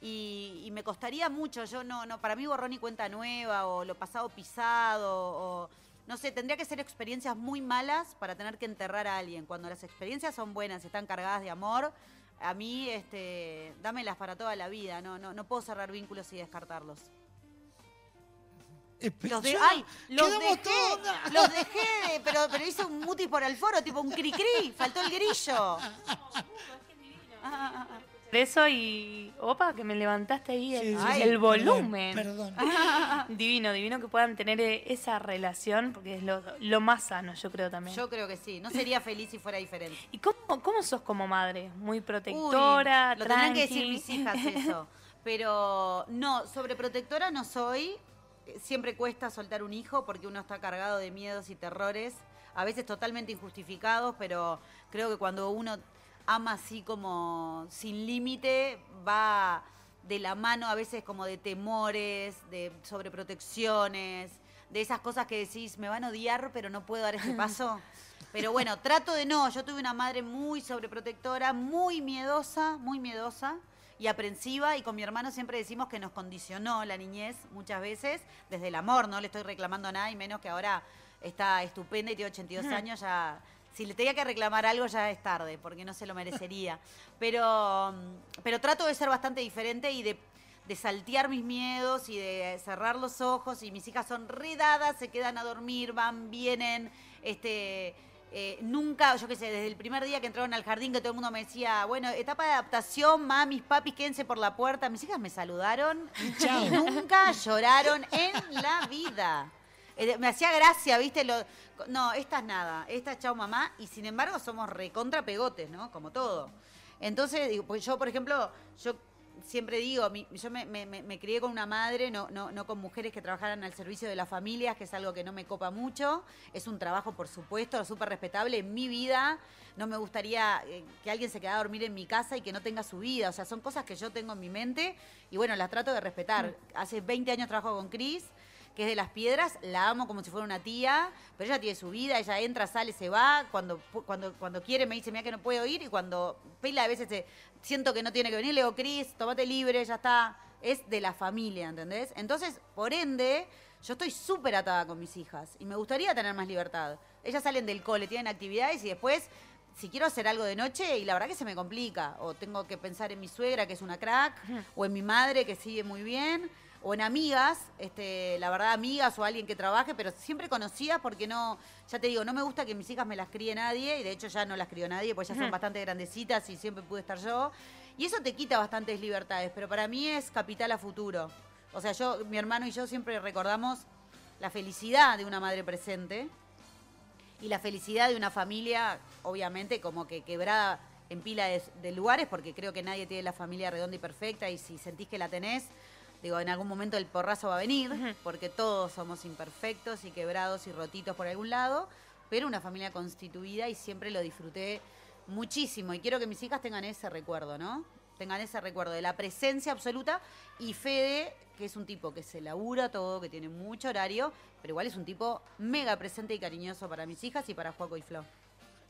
y, y me costaría mucho. Yo no, no, para mí borrón y cuenta nueva o lo pasado pisado o no sé, tendría que ser experiencias muy malas para tener que enterrar a alguien. Cuando las experiencias son buenas, están cargadas de amor, a mí, este, dámelas para toda la vida. No, no, no puedo cerrar vínculos y descartarlos. Los de, Yo- ay, los dejé, los dejé, pero, pero hice un muti por el foro, tipo un cri-cri, faltó el grillo. Por [laughs] eso y. Opa, que me levantaste ahí el, Sí, sí, sí. el volumen. Perdón, [laughs] divino, divino que puedan tener eh, esa relación, porque es lo, lo más sano, yo creo también. Yo creo que sí, no sería feliz si fuera diferente. ¿Y cómo, cómo sos como madre? ¿Muy protectora? Uy, lo tendrán que decir mis hijas eso. Pero no, sobreprotectora no soy. Siempre cuesta soltar un hijo porque uno está cargado de miedos y terrores, a veces totalmente injustificados, pero creo que cuando uno ama así como sin límite, va de la mano a veces como de temores, de sobreprotecciones, de esas cosas que decís, me van a odiar, pero no puedo dar ese [laughs] paso. Pero bueno, trato de no. Yo tuve una madre muy sobreprotectora, muy miedosa, muy miedosa y aprensiva. Y con mi hermano siempre decimos que nos condicionó la niñez muchas veces, desde el amor. No le estoy reclamando nada y menos que ahora está estupenda y tiene 82 Ujú. años. Ya, si le tenía que reclamar algo, ya es tarde, porque no se lo merecería. [laughs] Pero, mm, pero trato de ser bastante diferente y de de saltear mis miedos y de cerrar los ojos y mis hijas son redadas, se quedan a dormir, van, vienen, este eh, nunca, yo qué sé, desde el primer día que entraron al jardín que todo el mundo me decía, bueno, etapa de adaptación, mamis, papis, quédense por la puerta. Mis hijas me saludaron [laughs] chao. y nunca lloraron en la vida. Eh, me hacía gracia, ¿viste? Lo- no, esta es nada, esta es chao mamá, y sin embargo somos recontra pegotes, ¿no? Como todo. Entonces, digo, pues yo, por ejemplo, yo siempre digo, mi- yo me, me- crié con una madre, no, no, no con mujeres que trabajaran al servicio de las familias, que es algo que no me copa mucho. Es un trabajo, por supuesto, súper respetable. En mi vida no me gustaría eh, que alguien se quedara a dormir en mi casa y que no tenga su vida. O sea, son cosas que yo tengo en mi mente y bueno, las trato de respetar. Hace 20 años trabajo con Cris que es de las piedras, la amo como si fuera una tía, pero ella tiene su vida, ella entra, sale, se va, cuando, cuando, cuando quiere me dice, mira que no puedo ir, y cuando pila a veces se- siento que no tiene que venir, le digo, Cris, tomate libre, ya está, es de la familia, ¿entendés? Entonces, por ende, yo estoy súper atada con mis hijas, y me gustaría tener más libertad. Ellas salen del cole, tienen actividades, y después... Si quiero hacer algo de noche y la verdad que se me complica, o tengo que pensar en mi suegra que es una crack, o en mi madre que sigue muy bien, o en amigas, este, la verdad, amigas o alguien que trabaje, pero siempre conocía porque no, ya te digo, no me gusta que mis hijas me las críe nadie, y de hecho ya no las crió nadie, porque ya son bastante grandecitas y siempre pude estar yo. Y eso te quita bastantes libertades, pero para mí es capital a futuro. O sea, yo, mi hermano y yo siempre recordamos la felicidad de una madre presente y la felicidad de una familia, obviamente, como que quebrada en pila de, de lugares, porque creo que nadie tiene la familia redonda y perfecta, y si sentís que la tenés, digo, en algún momento el porrazo va a venir, porque todos somos imperfectos y quebrados y rotitos por algún lado, pero una familia constituida y siempre lo disfruté muchísimo, y quiero que mis hijas tengan ese recuerdo, ¿no? Tengan ese recuerdo de la presencia absoluta y Fede, que es un tipo que se labura todo, que tiene mucho horario, pero igual es un tipo mega presente y cariñoso para mis hijas y para Juaco y Flo.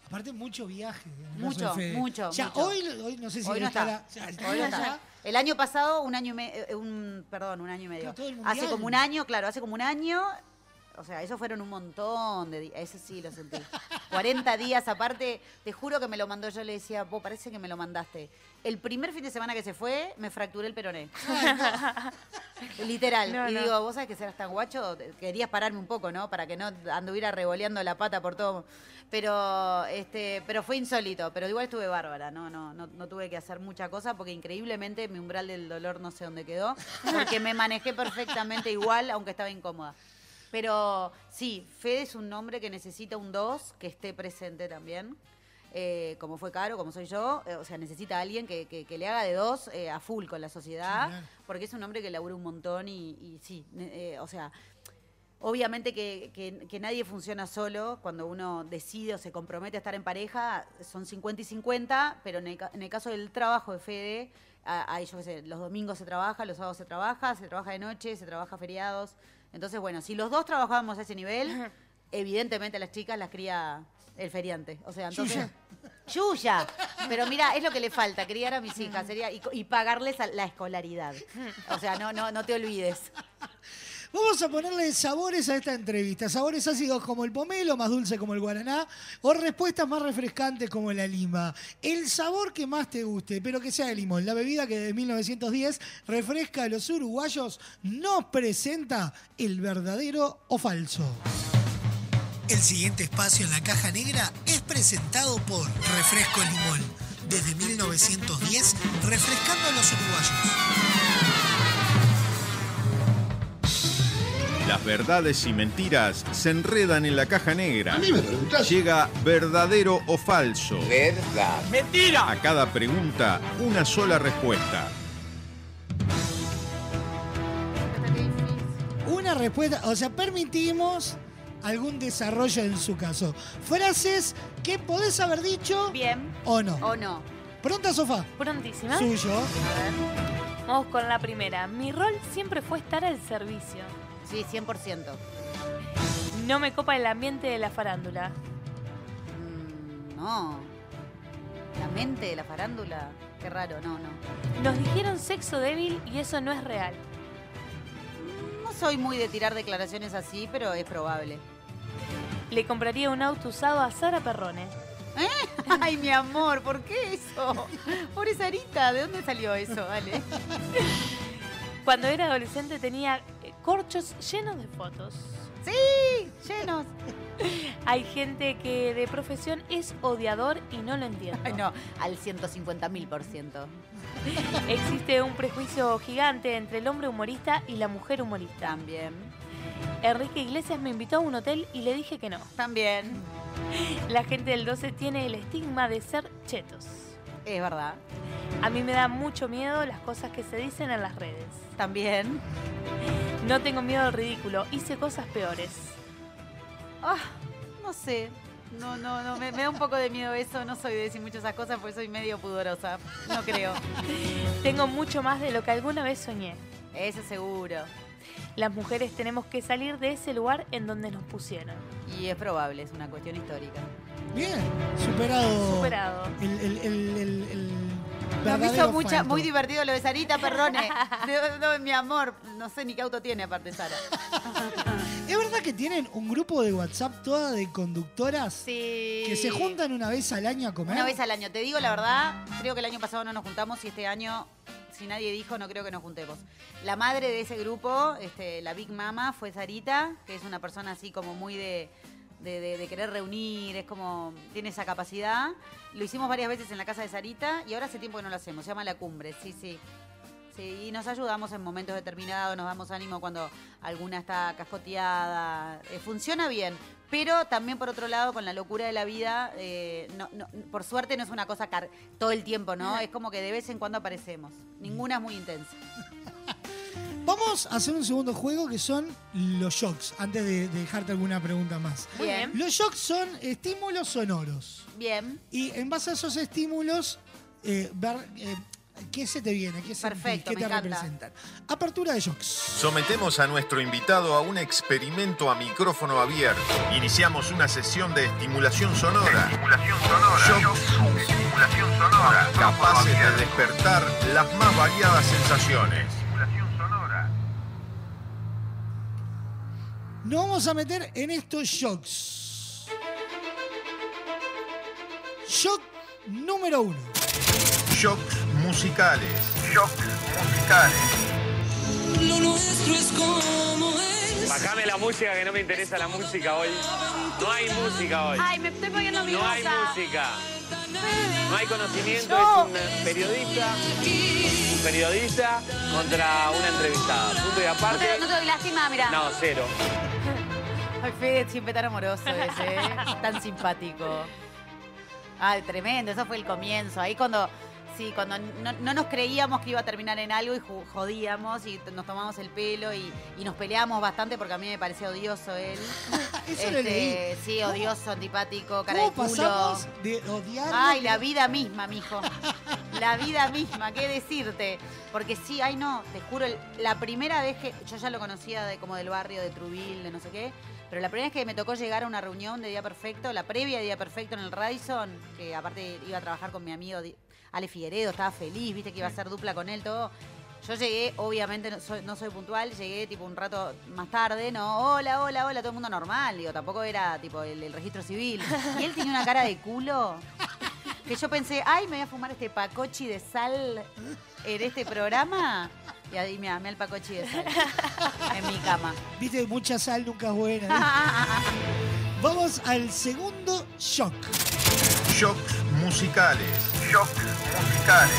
Aparte, mucho viaje. Mucho, mucho, Ya, mucho. Hoy, hoy no sé si Hoy no está. sea, Hoy ¿estará no está. El año pasado, un año y medio, un, perdón, un año y medio. Claro, hace como un año, claro, hace como un año. O sea, eso fueron un montón de días. Ese sí lo sentí. [laughs] 40 días aparte, te juro que me lo mandó. Yo le decía, vos parece que me lo mandaste. El primer fin de semana que se fue, me fracturé el peroné. [laughs] Literal. No, y no. digo, vos sabés que serás tan guacho, querías pararme un poco, ¿no? Para que no anduviera revoleando la pata por todo. Pero, este, pero fue insólito. Pero igual estuve bárbara, ¿no? No, no, no tuve que hacer mucha cosa porque increíblemente mi umbral del dolor no sé dónde quedó. Porque me manejé perfectamente igual, aunque estaba incómoda. Pero sí, Fede es un nombre que necesita un 2 que esté presente también. Eh, como fue Caro, como soy yo, eh, o sea, necesita alguien que, que- que le haga de dos eh, a full con la sociedad, porque es un hombre que labura un montón y, y sí, eh, o sea, obviamente que, que- que nadie funciona solo, cuando uno decide o se compromete a estar en pareja, son 50 y 50, pero en el, ca- en el caso del trabajo de Fede, a- ahí yo qué sé, los domingos se trabaja, los sábados se trabaja, se trabaja de noche, se trabaja feriados, entonces bueno, si los dos trabajamos a ese nivel... evidentemente a las chicas las cría el feriante. O sea, entonces. Yuya. Pero mira, es lo que le falta, criar a mis hijas sería, y, y pagarles a- la escolaridad. O sea, no, no, no te olvides. Vamos a ponerle sabores a esta entrevista. Sabores ácidos como el pomelo, más dulce como el guaraná, o respuestas más refrescantes como la lima. El sabor que más te guste, pero que sea de limón. La bebida que desde 1910 refresca a los uruguayos nos presenta el verdadero o falso. El siguiente espacio en la caja negra es presentado por Refresco Limón. Desde 1910, refrescando a los uruguayos. Las verdades y mentiras se enredan en la caja negra. A mí me preguntás. Llega verdadero o falso. Verdad. Mentira. A cada pregunta, una sola respuesta. Una respuesta, o sea, permitimos algún desarrollo en su caso. Frases que podés haber dicho Bien. o no. ¿O no? ¿Pronta, sofá? Prontísima. Suyo. Vamos con la primera. Mi rol siempre fue estar al servicio. Sí, 100%. No me copa el ambiente de la farándula. Mm, no. La mente de la farándula. Qué raro, no, no. Nos dijeron sexo débil y eso no es real. No soy muy de tirar declaraciones así, pero es probable. Le compraría un auto usado a Sara Perrone. [laughs] Ay, mi amor, ¿por qué eso? Pobre Sarita, ¿de dónde salió eso? Cuando era adolescente tenía eh, corchos llenos de fotos. Sí, llenos. Hay gente que de profesión es odiador y no lo entiendo. Ay, no, al 150 mil por ciento. Existe un prejuicio gigante entre el hombre humorista y la mujer humorista. También. Enrique Iglesias me invitó a un hotel y le dije que no. También. La gente del 12 tiene el estigma de ser chetos. Es verdad. A mí me da mucho miedo las cosas que se dicen en las redes. También. No tengo miedo al ridículo, hice cosas peores. Ah, no sé. No, no, no, me, me da un poco de miedo eso. No soy de decir muchas esas cosas porque soy medio pudorosa. No creo. [laughs] Tengo mucho más de lo que alguna vez soñé. Eso seguro. Las mujeres tenemos que salir de ese lugar en donde nos pusieron. Y es probable, es una cuestión histórica. Bien, superado. Superado. El, el, el, el, verdadero hizo mucha, muy divertido lo de Sarita Perrone. No, [laughs] mi amor, no sé ni qué auto tiene aparte Sara. [laughs] ¿Es verdad que tienen un grupo de WhatsApp toda de conductoras Sí. que se juntan una vez al año a comer? Una vez al año. Te digo la verdad, creo que el año pasado no nos juntamos y este año, si nadie dijo, no creo que nos juntemos. La madre de ese grupo, este, la Big Mama, fue Sarita, que es una persona así como muy de, de, de- de querer reunir, es como, tiene esa capacidad. Lo hicimos varias veces en la casa de Sarita y ahora hace tiempo que no lo hacemos, se llama La Cumbre, sí, sí. Sí, y nos ayudamos en momentos determinados, nos damos ánimo cuando alguna está cascoteada. Eh, funciona bien, pero también por otro lado, con la locura de la vida, eh, no- no- por suerte no es una cosa car- todo el tiempo, ¿no? Es como que de vez en cuando aparecemos. Ninguna es muy intensa. [laughs] Vamos a hacer un segundo juego que son los shocks, antes de, de dejarte alguna pregunta más. Bien. Los shocks son estímulos sonoros. Bien. Y en base a esos estímulos, eh, ver eh, qué se te viene, qué, sentís, Perfecto, qué me te encanta. representan. Apertura de shocks. Sometemos a nuestro invitado a un experimento a micrófono abierto. Iniciamos una sesión de estimulación sonora. Estimulación sonora. Estimulación sonora. Capaces de despertar las más variadas sensaciones. Estimulación sonora. Nos vamos a meter en estos shocks. Shock número uno. Shocks musicales. Shocks musicales. Lo nuestro es como es. Bajame la música que no me interesa la música hoy. No hay música hoy. Ay, me estoy poniendo No hay música. No hay conocimiento, es un periodista. Un periodista contra una entrevistada. Punto y No aparte. te, no te doy lástima, mira. No, cero. Ay, Fede, siempre tan amoroso ese, ¿eh? tan simpático. Ay, tremendo, eso fue el comienzo. Ahí cuando, sí, cuando no, no nos creíamos que iba a terminar en algo y jodíamos y nos tomamos el pelo y, y nos peleamos bastante porque a mí me parecía odioso él. [laughs] Eso lo leí. Sí, ¿Cómo- odioso, antipático, cara ¿Cómo de culo. pasamos de odiar? Ay, la vida misma, mijo. La vida misma, qué decirte. Porque sí, ay no, te juro, la primera vez que yo ya lo conocía de como del barrio de Trubil, de no sé qué, pero la primera vez que me tocó llegar a una reunión de Día Perfecto, la previa de Día Perfecto en el Radisson, que aparte iba a trabajar con mi amigo Ale Figueredo, estaba feliz, viste que iba a hacer dupla con él, todo. Yo llegué, obviamente no soy, no soy puntual, llegué tipo un rato más tarde, no, hola, hola, hola, todo el mundo normal, digo, tampoco era tipo el, el registro civil. Y él tenía una cara de culo que yo pensé, ay, me voy a fumar este pacochi de sal en este programa. Y ahí me amé el pacochi de sal en mi cama. Viste, mucha sal nunca es buena. ¿viste? Vamos al segundo shock. Shocks musicales. Shocks musicales.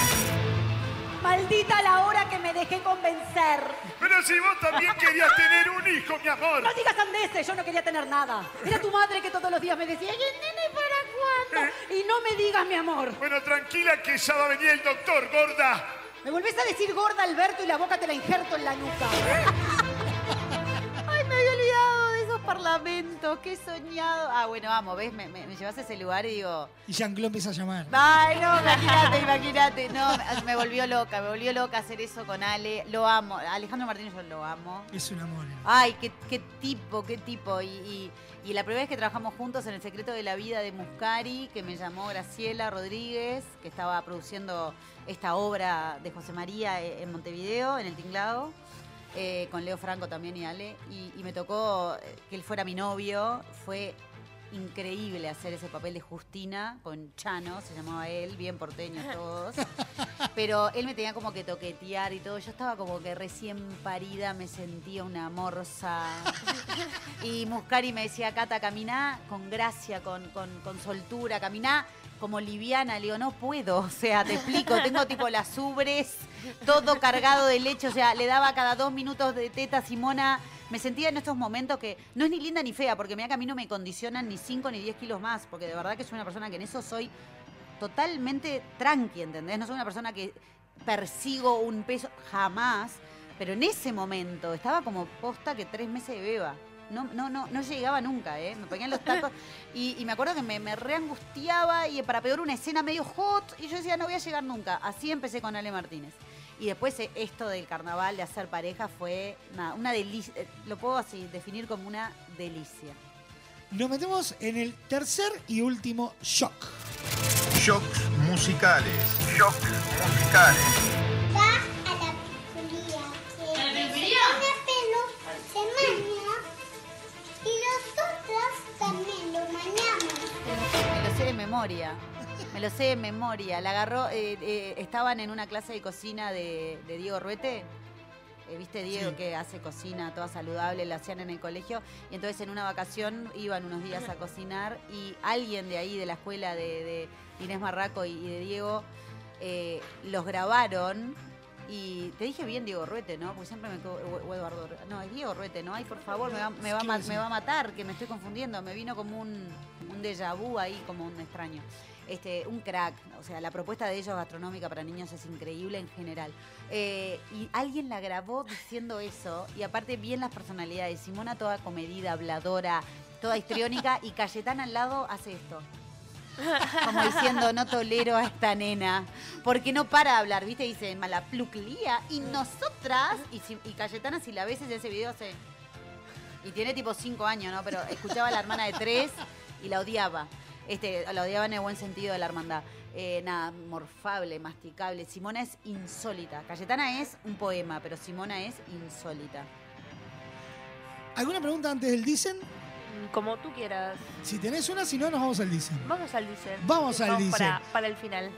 Maldita la hora que me dejé convencer. Pero si vos también querías tener un hijo, mi amor. No digas andeses, yo no quería tener nada. Era tu madre que todos los días me decía, ¿y nene para cuándo? Y no me digas, mi amor. Bueno, tranquila que ya va a venir el doctor, gorda. Me volvés a decir gorda, Alberto, y la boca te la injerto en la nuca. Había parlamentos, qué soñado. Ah, bueno, vamos, ¿ves? Me, me, me llevas a ese lugar y digo, Y Jean-Claude empieza a llamar. Ay, no, imagínate, imagínate. No, me- volvió loca, me volvió loca hacer eso con Ale. Lo amo. Alejandro Martínez yo lo amo. Es un amor. Ay, qué, qué tipo, qué tipo. Y, y- y la primera vez que trabajamos juntos en El secreto de la vida de Muscari, que me llamó Graciela Rodríguez, que estaba produciendo esta obra de José María eh, en Montevideo, en el Tinglado, eh, con Leo Franco también y Ale. Y, y me tocó eh, que él fuera mi novio. Fue increíble hacer ese papel de Justina con Chano, se llamaba él, bien porteños todos. Pero él me tenía como que toquetear y todo. Yo estaba como que recién parida, me sentía una morsa. Y Muscari me decía, Cata, caminá con gracia, con, con, con soltura, caminá como liviana. Le digo, no puedo. O sea, te explico, tengo tipo las ubres, todo cargado de leche. O sea, le daba cada dos minutos de teta Simona. Me sentía en estos momentos que no es ni linda ni fea, porque mira que a mí no me condicionan ni 5 ni 10 kilos más, porque de verdad que soy una persona que en eso soy totalmente tranqui, ¿entendés? No soy una persona que persigo un peso jamás, pero en ese momento estaba como posta que tres meses de beba. No, no, no, no llegaba nunca, ¿eh? Me ponían los tacos y, y me acuerdo que me, me reangustiaba y para peor una escena medio hot y yo decía, no voy a llegar nunca. Así empecé con Ale Martínez. Y después eh, esto del carnaval, de hacer pareja, fue nada, una delicia. eh, Lo puedo así definir como una delicia. Nos metemos en el tercer y último shock. Shocks musicales. Shocks musicales. Y nosotras también lo mañamos. Lo sé de memoria. Me lo sé de memoria. La agarró, eh, eh, estaban en una clase de cocina de, de Diego Ruete. Eh, ¿Viste Diego Sí. que hace cocina toda saludable? La hacían en el colegio. Y entonces en una vacación iban unos días a cocinar y alguien de ahí, de la escuela de, de Inés Marraco y, y de Diego, eh, los grabaron. Y te dije bien Diego Ruete, ¿no? Porque siempre me... Eduardo No, es Diego Ruete, ¿no? Ay, por favor, me va, me va me va a matar, que me estoy confundiendo. Me vino como un, un déjà vu ahí, como un extraño. Este, un crack, o sea, la propuesta de ellos gastronómica para niños es increíble en general. Eh, y alguien la grabó diciendo eso, y aparte bien las personalidades. Simona toda comedida, habladora, toda histriónica, y Cayetana al lado hace esto. Como diciendo, no tolero a esta nena. Porque no para de hablar, ¿viste? Dice malapluclía. Y nosotras, y, Cayetana, si la ves en ese video, hace. Y tiene tipo cinco años, ¿no? Pero escuchaba a la hermana de tres y la odiaba. Este, la odiaba en el buen sentido de la hermandad. Eh, nada, morfable, masticable. Simona es insólita. Cayetana es un poema, pero Simona es insólita. ¿Alguna pregunta antes del dicen? Como tú quieras. Si tenés una, si no, nos vamos al dicen. Vamos al dice. Vamos al dice. Para, para el final.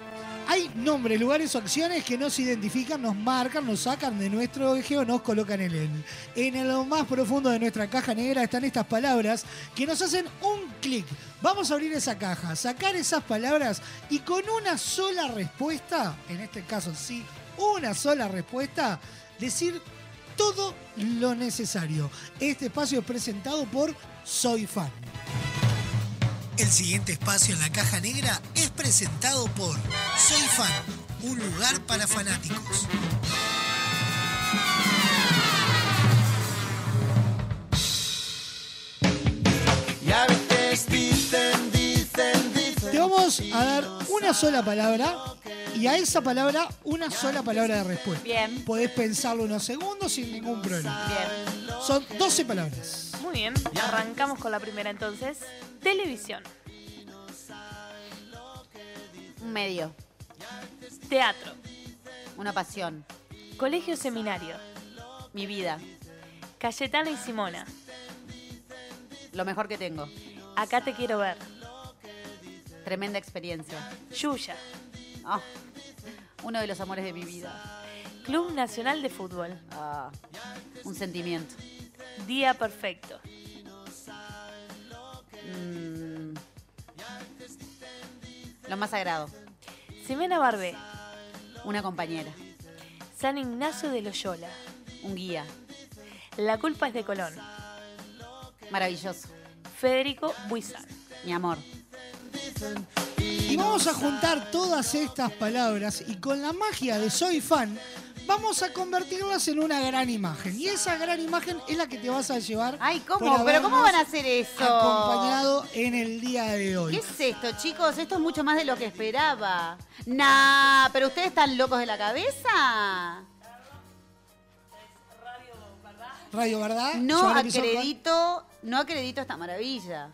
Hay nombres, lugares o acciones que nos identifican, nos marcan, nos sacan de nuestro eje o nos colocan en él. En lo más profundo de nuestra caja negra están estas palabras que nos hacen un clic. Vamos a abrir esa caja, sacar esas palabras y con una sola respuesta, en este caso sí, una sola respuesta, decir todo lo necesario. Este espacio es presentado por Soy Fan. El siguiente espacio en la caja negra es presentado por Soy Fan, un lugar para fanáticos. Vamos a dar una sola palabra y a esa palabra una sola palabra de respuesta. Bien. Podés pensarlo unos segundos sin ningún problema. Bien. Son 12 palabras. Muy bien, arrancamos con la primera entonces. Televisión, Un medio, teatro, una pasión, colegio seminario, mi vida, Cayetana y Simona. lo mejor que tengo. Acá te quiero ver. Tremenda experiencia. Yuya, Ah, uno de los amores de mi vida. Club Nacional de Fútbol. Ah, un sentimiento. Día perfecto. Mm, lo más sagrado. Ximena Barbé. Una compañera. San Ignacio de Loyola. Un guía. La culpa es de Colón. Maravilloso. Federico Buizán. Mi amor. Y vamos a juntar todas estas palabras y con la magia de Soy Fan vamos a convertirlas en una gran imagen. Y esa gran imagen es la que te vas a llevar. Ay, ¿cómo? ¿Pero cómo van a hacer eso? Acompañado en el día de ¿Qué hoy. es esto, chicos? Esto es mucho más de lo que esperaba. Nah, pero ustedes están locos de la cabeza. Radio, ¿verdad? No acredito, no acredito esta maravilla.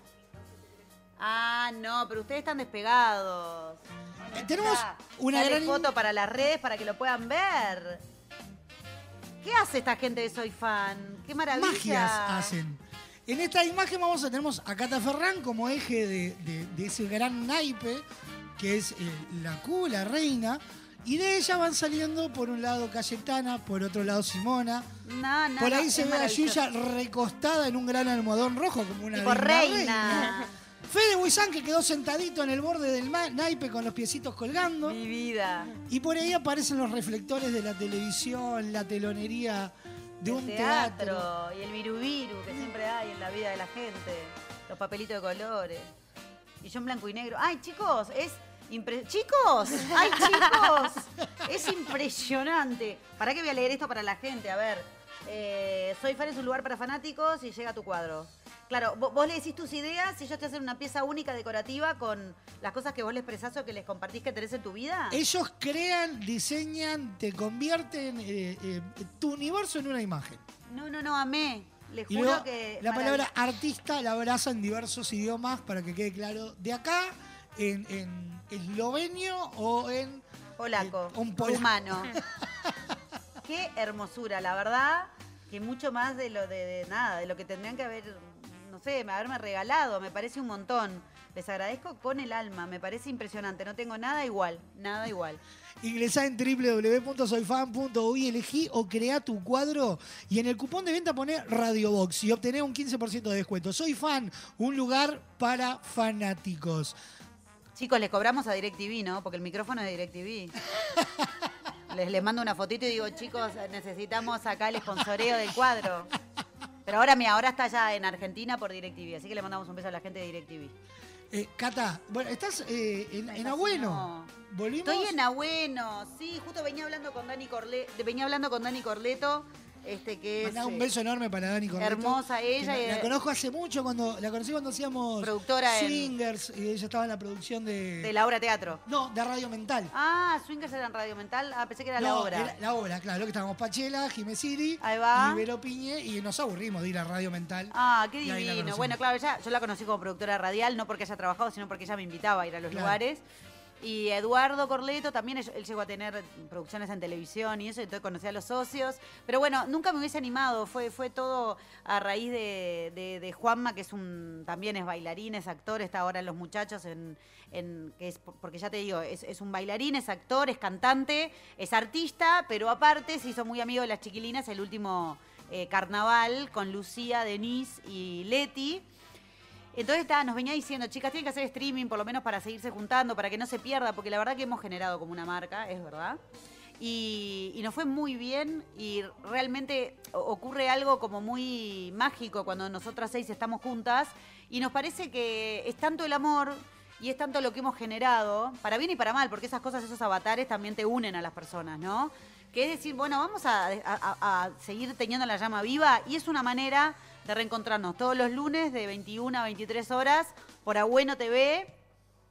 Ah, no, pero ustedes están despegados. Eh, tenemos Está. una gran- foto para las redes para que lo puedan ver. ¿Qué hace esta gente de Soy Fan? ¡Qué maravilla! magias hacen. En esta imagen vamos a tenemos a Cata Ferrán como eje de, de- de ese gran naipe que es eh, la Q, la reina. Y de ella van saliendo por un lado Cayetana, por otro lado Simona. No, no, por no, ahí se ve a. Yuya recostada en un gran almohadón rojo como una Tipo digna reina. [laughs] Fede Buizán que quedó sentadito en el borde del naipe con los piecitos colgando. Mi vida. Y por ahí aparecen los reflectores de la televisión, la telonería de un teatro. teatro, y el virubiru que siempre hay en la vida de la gente, los papelitos de colores. Y yo en blanco y negro. Ay, chicos, es impre- chicos, ay, chicos, [laughs] es impresionante. ¿Para qué voy a leer esto para la gente? A ver, eh, Soy Fan es un lugar para fanáticos y llega tu cuadro. Claro, vo- vos le decís tus ideas y ellos te hacen una pieza única decorativa con las cosas que vos les expresás o que les compartís que tenés en tu vida. Ellos crean, diseñan, te convierten eh, eh, tu universo en una imagen. No, no, no, amé. Les Y juro luego que. la palabra artista la abraza en diversos idiomas para que quede claro. De acá, en, en eslovenio o en... Polaco, eh, un polaco. rumano. [laughs] Qué hermosura, la verdad, que mucho más de lo de, de nada, de lo que tendrían que haber, sé, haberme regalado, me parece un montón. Les agradezco con el alma, me parece impresionante, no tengo nada igual, nada igual. [laughs] Ingresá en www.soyfan.uy, elegí o crea tu cuadro y en el cupón de venta poné Radiobox y obtené un 15% de descuento. Soy fan, un lugar para fanáticos. Chicos, les cobramos a DirecTV, ¿no? Porque el micrófono es de DirecTV. [laughs] Les, les mando una fotito y digo, chicos, necesitamos acá el sponsoreo del cuadro. [laughs] Pero ahora, mi ahora está ya en Argentina por DirecTV, así que le mandamos un beso a la gente de DirecTV. Eh, Cata, bueno, estás eh, en, en Agüeno. ¿Volvimos? Estoy en Agüeno, sí, justo venía hablando con Dani Corle, venía hablando con Dani Corleto, este que es un eh, beso enorme para Dani Corneto. hermosa ella La, la conozco hace mucho, cuando la conocí cuando hacíamos Productora en- Swingers y ella estaba en la producción de... de la obra teatro. No, de Radio Mental. Ah, Swingers era en Radio Mental, ah, pensé que era la No, obra. era la obra, claro, que estábamos Pachela, Jimé Siri Ahí va. y Vero Piñe y nos aburrimos de ir a Radio Mental. Ah, qué la divino. Bueno, claro, ella, yo la conocí como productora radial, no porque haya trabajado, sino porque ella me invitaba a ir a los Claro. lugares. Y Eduardo Corleto también, él, llegó a tener producciones en televisión y eso, entonces conocí a los socios. Pero bueno, nunca me hubiese animado, fue, fue todo a raíz de, Juanma, que es un también es bailarín, es actor, está ahora en Los Muchachos, en, porque ya te digo, es, es un bailarín, es actor, es cantante, es artista, pero aparte se hizo muy amigo de las chiquilinas el último eh, carnaval con Lucía, Denise y Leti. Entonces está, nos venía diciendo, chicas, tienen que hacer streaming por lo menos para seguirse juntando, para que no se pierda, porque la verdad que hemos generado como una marca, es verdad. Y, nos fue muy bien y realmente ocurre algo como muy mágico cuando nosotras seis estamos juntas y nos parece que es tanto el amor y es tanto lo que hemos generado, para bien y para mal, porque esas cosas, esos avatares también te unen a las personas, ¿no? Que es decir, bueno, vamos a- a- a seguir teniendo la llama viva y es una manera de reencontrarnos todos los lunes de 21 a 23 horas por Abueno TV,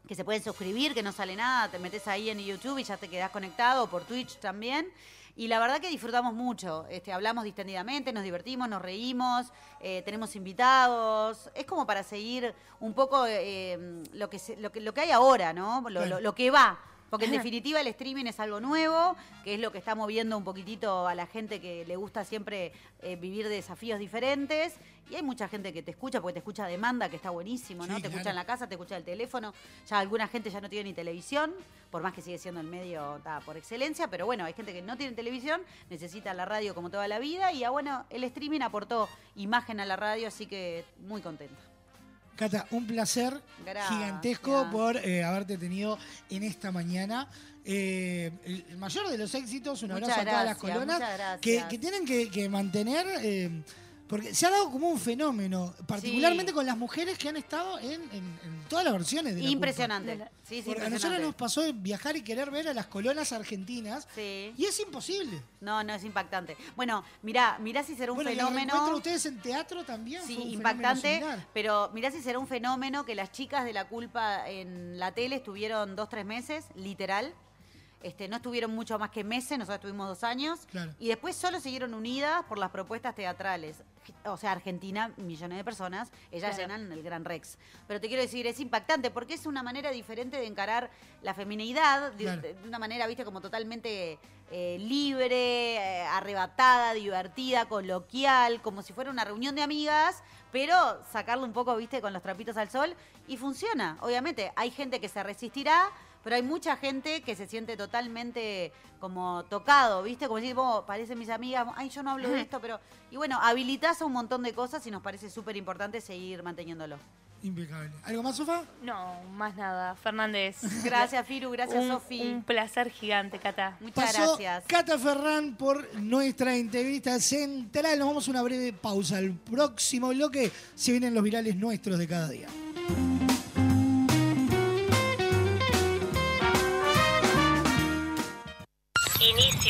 que se pueden suscribir, que no sale nada, te metes ahí en YouTube y ya te quedás conectado, por Twitch también. Y la verdad que disfrutamos mucho. Este, hablamos distendidamente, nos divertimos, nos reímos, eh, tenemos invitados. Es como para seguir un poco eh, lo, que se- lo, que, lo que hay ahora, ¿no? Lo, Claro. lo- lo que va. Porque en definitiva el streaming es algo nuevo, que es lo que está moviendo un poquitito a la gente que le gusta siempre eh, vivir desafíos diferentes. Y hay mucha gente que te escucha, porque te escucha a demanda, que está buenísimo, ¿no? Sí, te claro. escucha en la casa, te escucha el teléfono. Ya alguna gente ya no tiene ni televisión, por más que sigue siendo el medio ta, por excelencia, pero bueno, hay gente que no tiene televisión, necesita la radio como toda la vida. Y ah, bueno, el streaming aportó imagen a la radio, así que muy contenta. Cata, un placer Gracias. gigantesco por eh, haberte tenido en esta mañana. Eh, el mayor de los éxitos, un Muchas abrazo a todas las colonas que, que tienen que, que mantener, eh, porque se ha dado como un fenómeno, particularmente Sí. con las mujeres que han estado en, en- en todas las versiones de la Impresionante. Culpa. Sí, sí, Porque a nosotros nos pasó viajar y querer ver a las colonas argentinas y es imposible. No, no, es impactante. Bueno, mirá, mirá si será un Bueno, fenómeno. de ustedes en teatro también Sí, impactante, pero mirá si será un fenómeno que las chicas de la culpa en la tele estuvieron dos, tres meses, literal. Este, no estuvieron mucho más que meses, nosotros estuvimos dos años. Claro. Y después solo siguieron unidas por las propuestas teatrales. O sea, Argentina, millones de personas, ellas Claro. llenan el Gran Rex. Pero te quiero decir, es impactante porque es una manera diferente de encarar la femineidad, de, Claro. de- de una manera, viste, como totalmente eh, libre, eh, arrebatada, divertida, coloquial, como si fuera una reunión de amigas, pero sacarlo un poco, viste, con los trapitos al sol. Y funciona, obviamente. Hay gente que se resistirá, pero hay mucha gente que se siente totalmente como tocado, ¿viste? Como decir, vos, parecen mis amigas, ay, yo no hablo de esto, pero... Y bueno, habilitas a un montón de cosas y nos parece súper importante seguir manteniéndolo. Impecable. ¿Algo más, Sofa? No, más nada. Fernández. [laughs] Gracias, Firu, gracias, Un- Sofi. Un placer gigante, Cata. Muchas Pasó gracias. Cata Ferrán por nuestra entrevista central. Nos vamos a una breve pausa. Al próximo bloque se vienen los virales nuestros de cada día.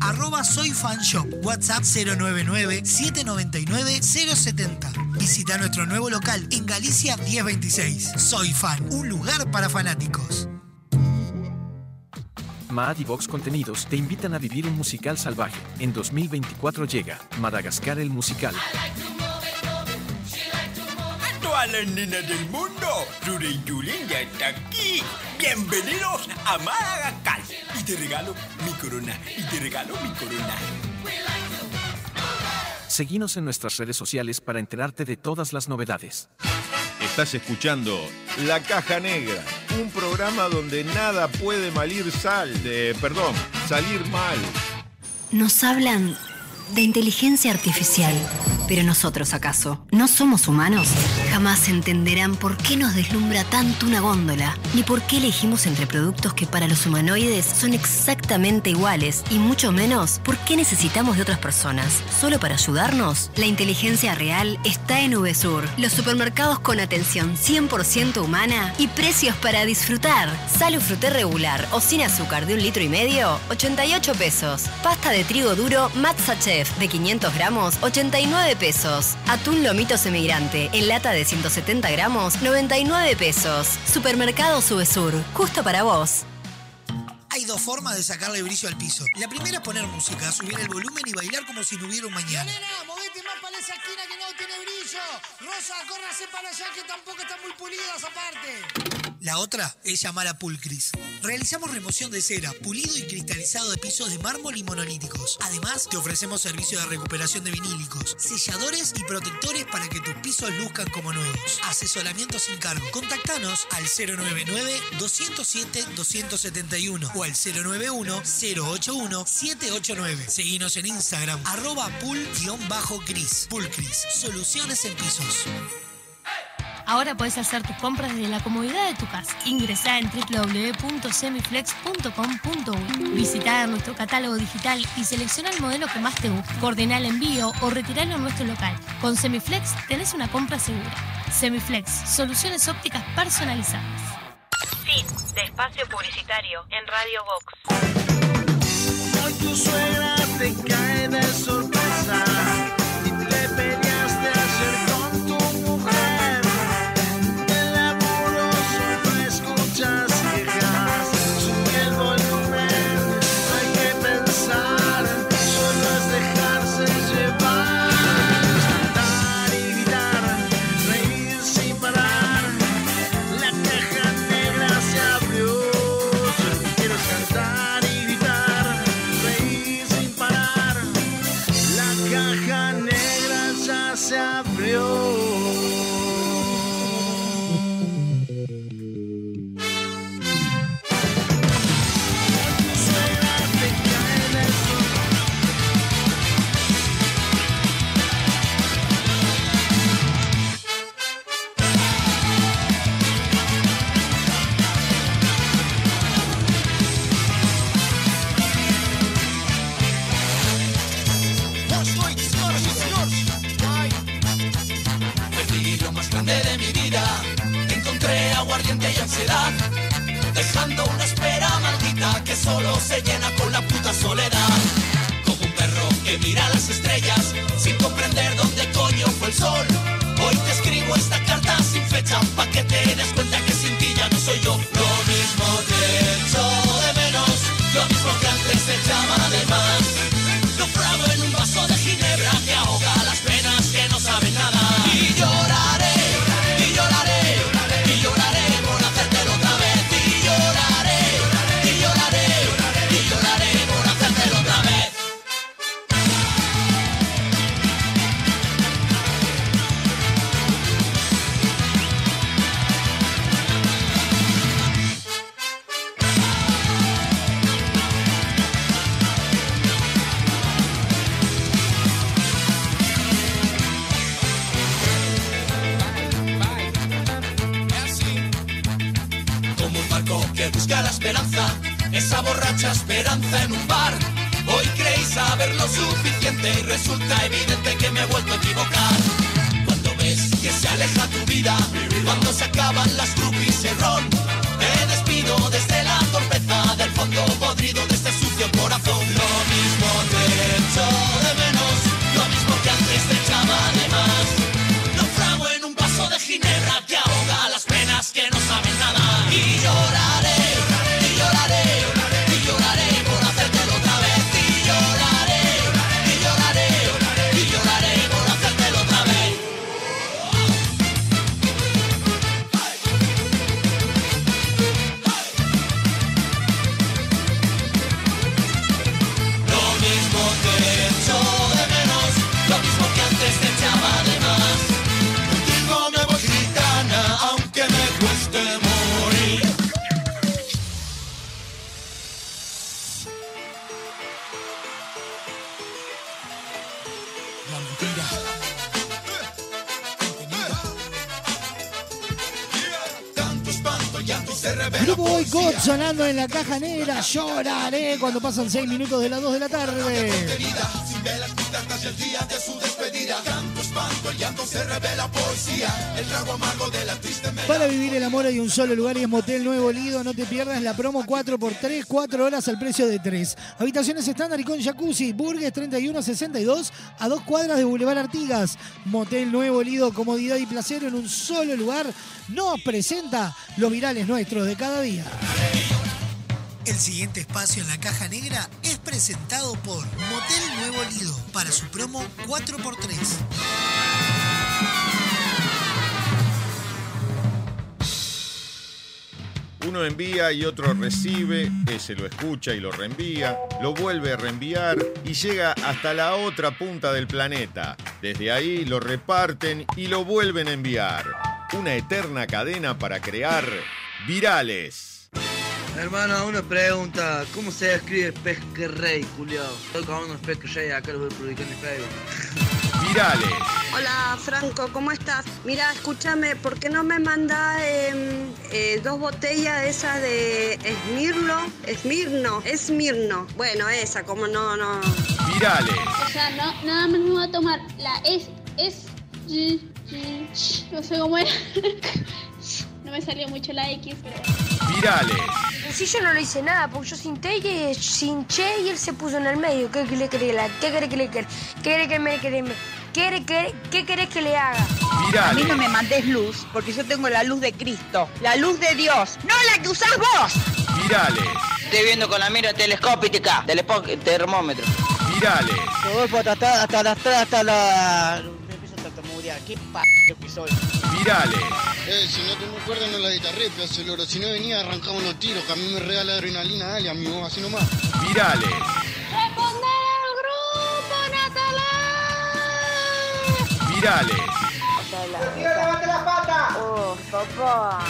arroba soyfanshop, WhatsApp 099-799-070. Visita nuestro nuevo local en Galicia 1026. Soy Fan, un lugar para fanáticos. Maad y Vox Contenidos te invitan a vivir un musical salvaje. En 2024 llega Madagascar el musical. A las nenas del mundo, Ruri Yulín ya está aquí. Bienvenidos a Madagascar. Y te regalo mi corona, y te regalo mi corona. Seguinos en nuestras redes sociales para enterarte de todas las novedades. Estás escuchando La Caja Negra, un programa donde nada puede malir sal, de, perdón, salir mal. Nos hablan de inteligencia artificial. Pero nosotros, ¿acaso? ¿No somos humanos? Jamás entenderán por qué nos deslumbra tanto una góndola, ni por qué elegimos entre productos que para los humanoides son exactamente iguales, y mucho menos por qué necesitamos de otras personas. ¿Solo para ayudarnos? La inteligencia real está en VSUR, los supermercados con atención 100% humana y precios para disfrutar. Salo fruté regular o sin azúcar de un litro y medio, 88 pesos. Pasta de trigo duro Matza Chef de 500 gramos, 89 pesos. Atún lomito semigrante en lata de 170 gramos, 99 pesos. Supermercado Subesur, justo para vos. Hay dos formas de sacarle brillo al piso. La primera es poner música, subir el volumen y bailar como si no hubiera un mañana. Nena, movete más para esa esquina que no tiene brillo. Rosa, córrase para allá que tampoco están muy pulidas aparte. La otra es llamar a Pulcris. Realizamos remoción de cera, pulido y cristalizado de pisos de mármol y monolíticos. Además, te ofrecemos servicio de recuperación de vinílicos, selladores y protectores para que tus pisos luzcan como nuevos. Asesoramiento sin cargo. Contactanos al 099-207-271 al 091-081-789. Seguinos en Instagram, arroba pul-cris. Pulcris, soluciones en pisos. Ahora puedes hacer tus compras desde la comodidad de tu casa. Ingresá en www.semiflex.com.uy. Visitá nuestro catálogo digital y selecciona el modelo que más te guste. Coordina el envío o retiralo en nuestro local. Con Semiflex tenés una compra segura. Semiflex, soluciones ópticas personalizadas. Espacio publicitario en Radio Vox. Lloraré cuando pasan 6 minutos de las 2 de la tarde. Para vivir el amor hay un solo lugar y es Motel Nuevo Lido. No te pierdas la promo 4x3, 4 horas al precio de 3. Habitaciones estándar y con jacuzzi. Burgues 3162 a dos cuadras de Boulevard Artigas. Motel Nuevo Lido, comodidad y placer en un solo lugar. Nos presenta los virales nuestros de cada día. El siguiente espacio en la caja negra es presentado por Motel Nuevo Lido para su promo 4x3. Uno envía y otro recibe, ese lo escucha y lo reenvía, lo vuelve a reenviar y llega hasta la otra punta del planeta. Desde ahí lo reparten y lo vuelven a enviar. Una eterna cadena para crear virales. Hermano, una pregunta. ¿Cómo se escribe pesquerrey, culiao? Estoy con unos pesquerrey acá los voy a publicar en Facebook. [laughs] Virales. Hola Franco, ¿cómo estás? Mira, escúchame, ¿por qué no me mandás em, eh, dos botellas de esas de Esmirno? Esmirno, Esmirno. Bueno, esa, como no, no. Virales. O sea, no, nada más me voy a tomar la es, es, y- y- no sé cómo era. [laughs] No me salió mucho la X, pero... Virales. Sí, yo no le hice nada, porque yo sinté y hinché y él se puso en el medio. ¿Qué le querés la- ¿Qué querés que le? ¿Qué querés que me? ¿Qué, qué, ¿Qué querés que le haga? A mí no me mandes luz, porque yo tengo la luz de Cristo, la luz de Dios, no la que usás vos. Virales. Estoy viendo con la mira telescópica, termómetro. Virales. Rodolfo, hasta, hasta, hasta, hasta, hasta la... Me empiezo a tartamudear, qué p... que soy. Virales. Eh, si no te me acuerdas no la guitarré, de loro. Si no venía arrancaba unos tiros, que a mí me regala adrenalina, dale, amigo, así nomás. Virales. ¡Responder al grupo, Natalia! Virales. ¡Levante la pata! ¡Oh, papá!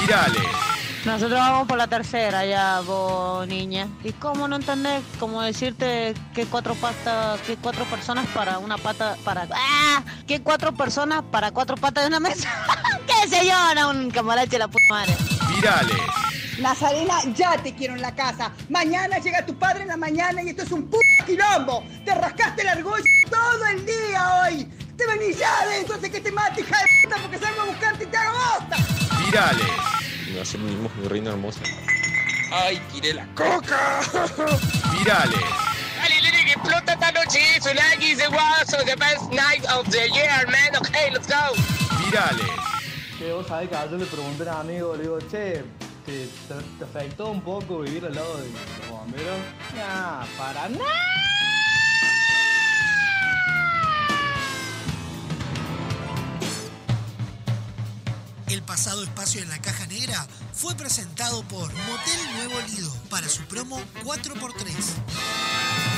Virales. Nosotros vamos por la tercera ya, vos niña. ¿Y cómo no entendés? Como decirte que cuatro patas, que cuatro personas para una pata, para... ¡Ah! Que cuatro personas para cuatro patas de una mesa. [laughs] ¿Qué sé yo? No, un camarache la puta madre. Virales. Nazarena, ya te quiero en la casa. Mañana llega tu padre en la mañana y esto es un puto quilombo. Te rascaste el argollo todo el día hoy. Te venís ya de entonces que te mate, hija de puta, porque salgo a buscarte y te hago bosta. Virales. A hacer mi, mi reina hermosa. ¡Ay, tiré la coca! [laughs] Virales. Dale, Lili, que explota esta noche eso. Nike the was the best night of the year, man. Okay, let's go. Virales. Che, vos sabés que ayer le pregunté a un amigo, le digo, che, ¿te, te, te afectó un poco vivir al lado de los bomberos? Nah, para nada. El pasado espacio en la caja negra fue presentado por Motel Nuevo Lido para su promo 4x3.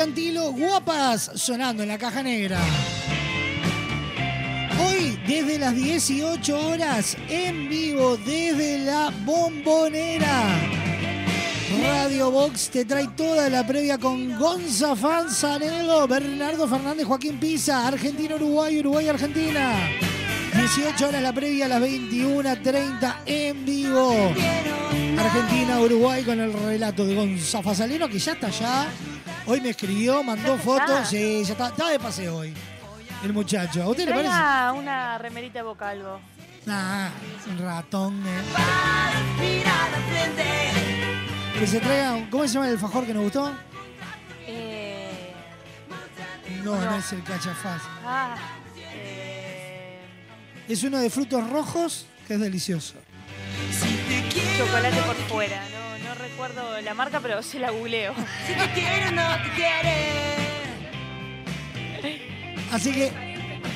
Cantilo, guapas, sonando en la caja negra. Hoy, desde las 18 horas, en vivo desde la bombonera. Radio Box te trae toda la previa con Gonza Fanzanelo, Bernardo Fernández, Joaquín Pisa, Argentina, Uruguay, Uruguay, Argentina. 18 horas la previa a las 21.30 en vivo. Argentina, Uruguay con el relato de Gonza Fanzanelo que ya está allá. Hoy me escribió, mandó fotos. Sí, ya está, está de paseo hoy. El muchacho. ¿A usted le parece? Traiga una remerita de Bocalvo. Nah, un ratón. eh. Que se traiga. ¿Cómo se llama el alfajor que nos gustó? Eh, No, no, No. es el cachafaz. ah, eh, Es uno de frutos rojos que es delicioso. chocolate por fuera. No recuerdo la marca, pero se la googleo. Si te quiere no te quiere. Así que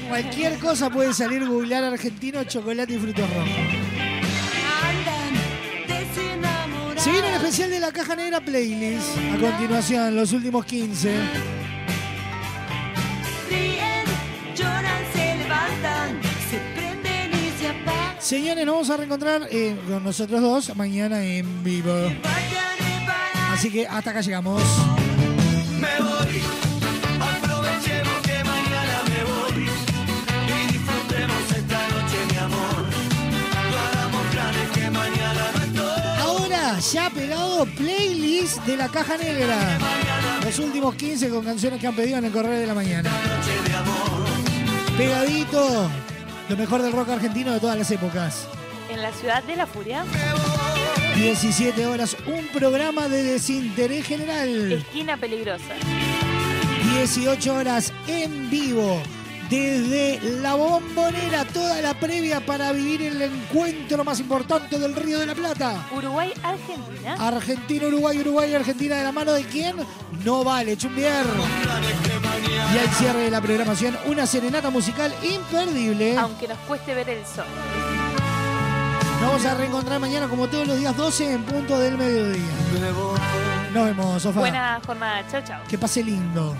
cualquier cosa puede salir googlear argentino, chocolate y frutos rojos. Andan desenamorados. Se viene el especial de la caja negra playlist. A continuación, los últimos 15. Señores, nos vamos a reencontrar eh, con nosotros dos mañana en vivo. Así que hasta acá llegamos. Me voy, aprovechemos que mañana me voy y disfrutemos esta noche, mi amor. No hagamos planes que mañana no estoy. Ahora ya pegado playlist de la caja negra. Los últimos 15 con canciones que han pedido en el correo de la mañana. Pegadito. Lo mejor del rock argentino de todas las épocas. En la ciudad de la furia, 17 horas, un programa de desinterés general. esquina peligrosa. 18 horas en vivo. Desde la bombonera, toda la previa para vivir el encuentro más importante del Río de la Plata. Uruguay, Argentina. Argentina, Uruguay, Uruguay, Argentina de la mano de quién? No vale, Chumbier. Y al cierre de la programación, una serenata musical imperdible. Aunque nos cueste ver el sol. Nos vamos a reencontrar mañana como todos los días 12 en punto del mediodía. Nos vemos, Sofá. Buena jornada. Chau, chau. Que pase lindo.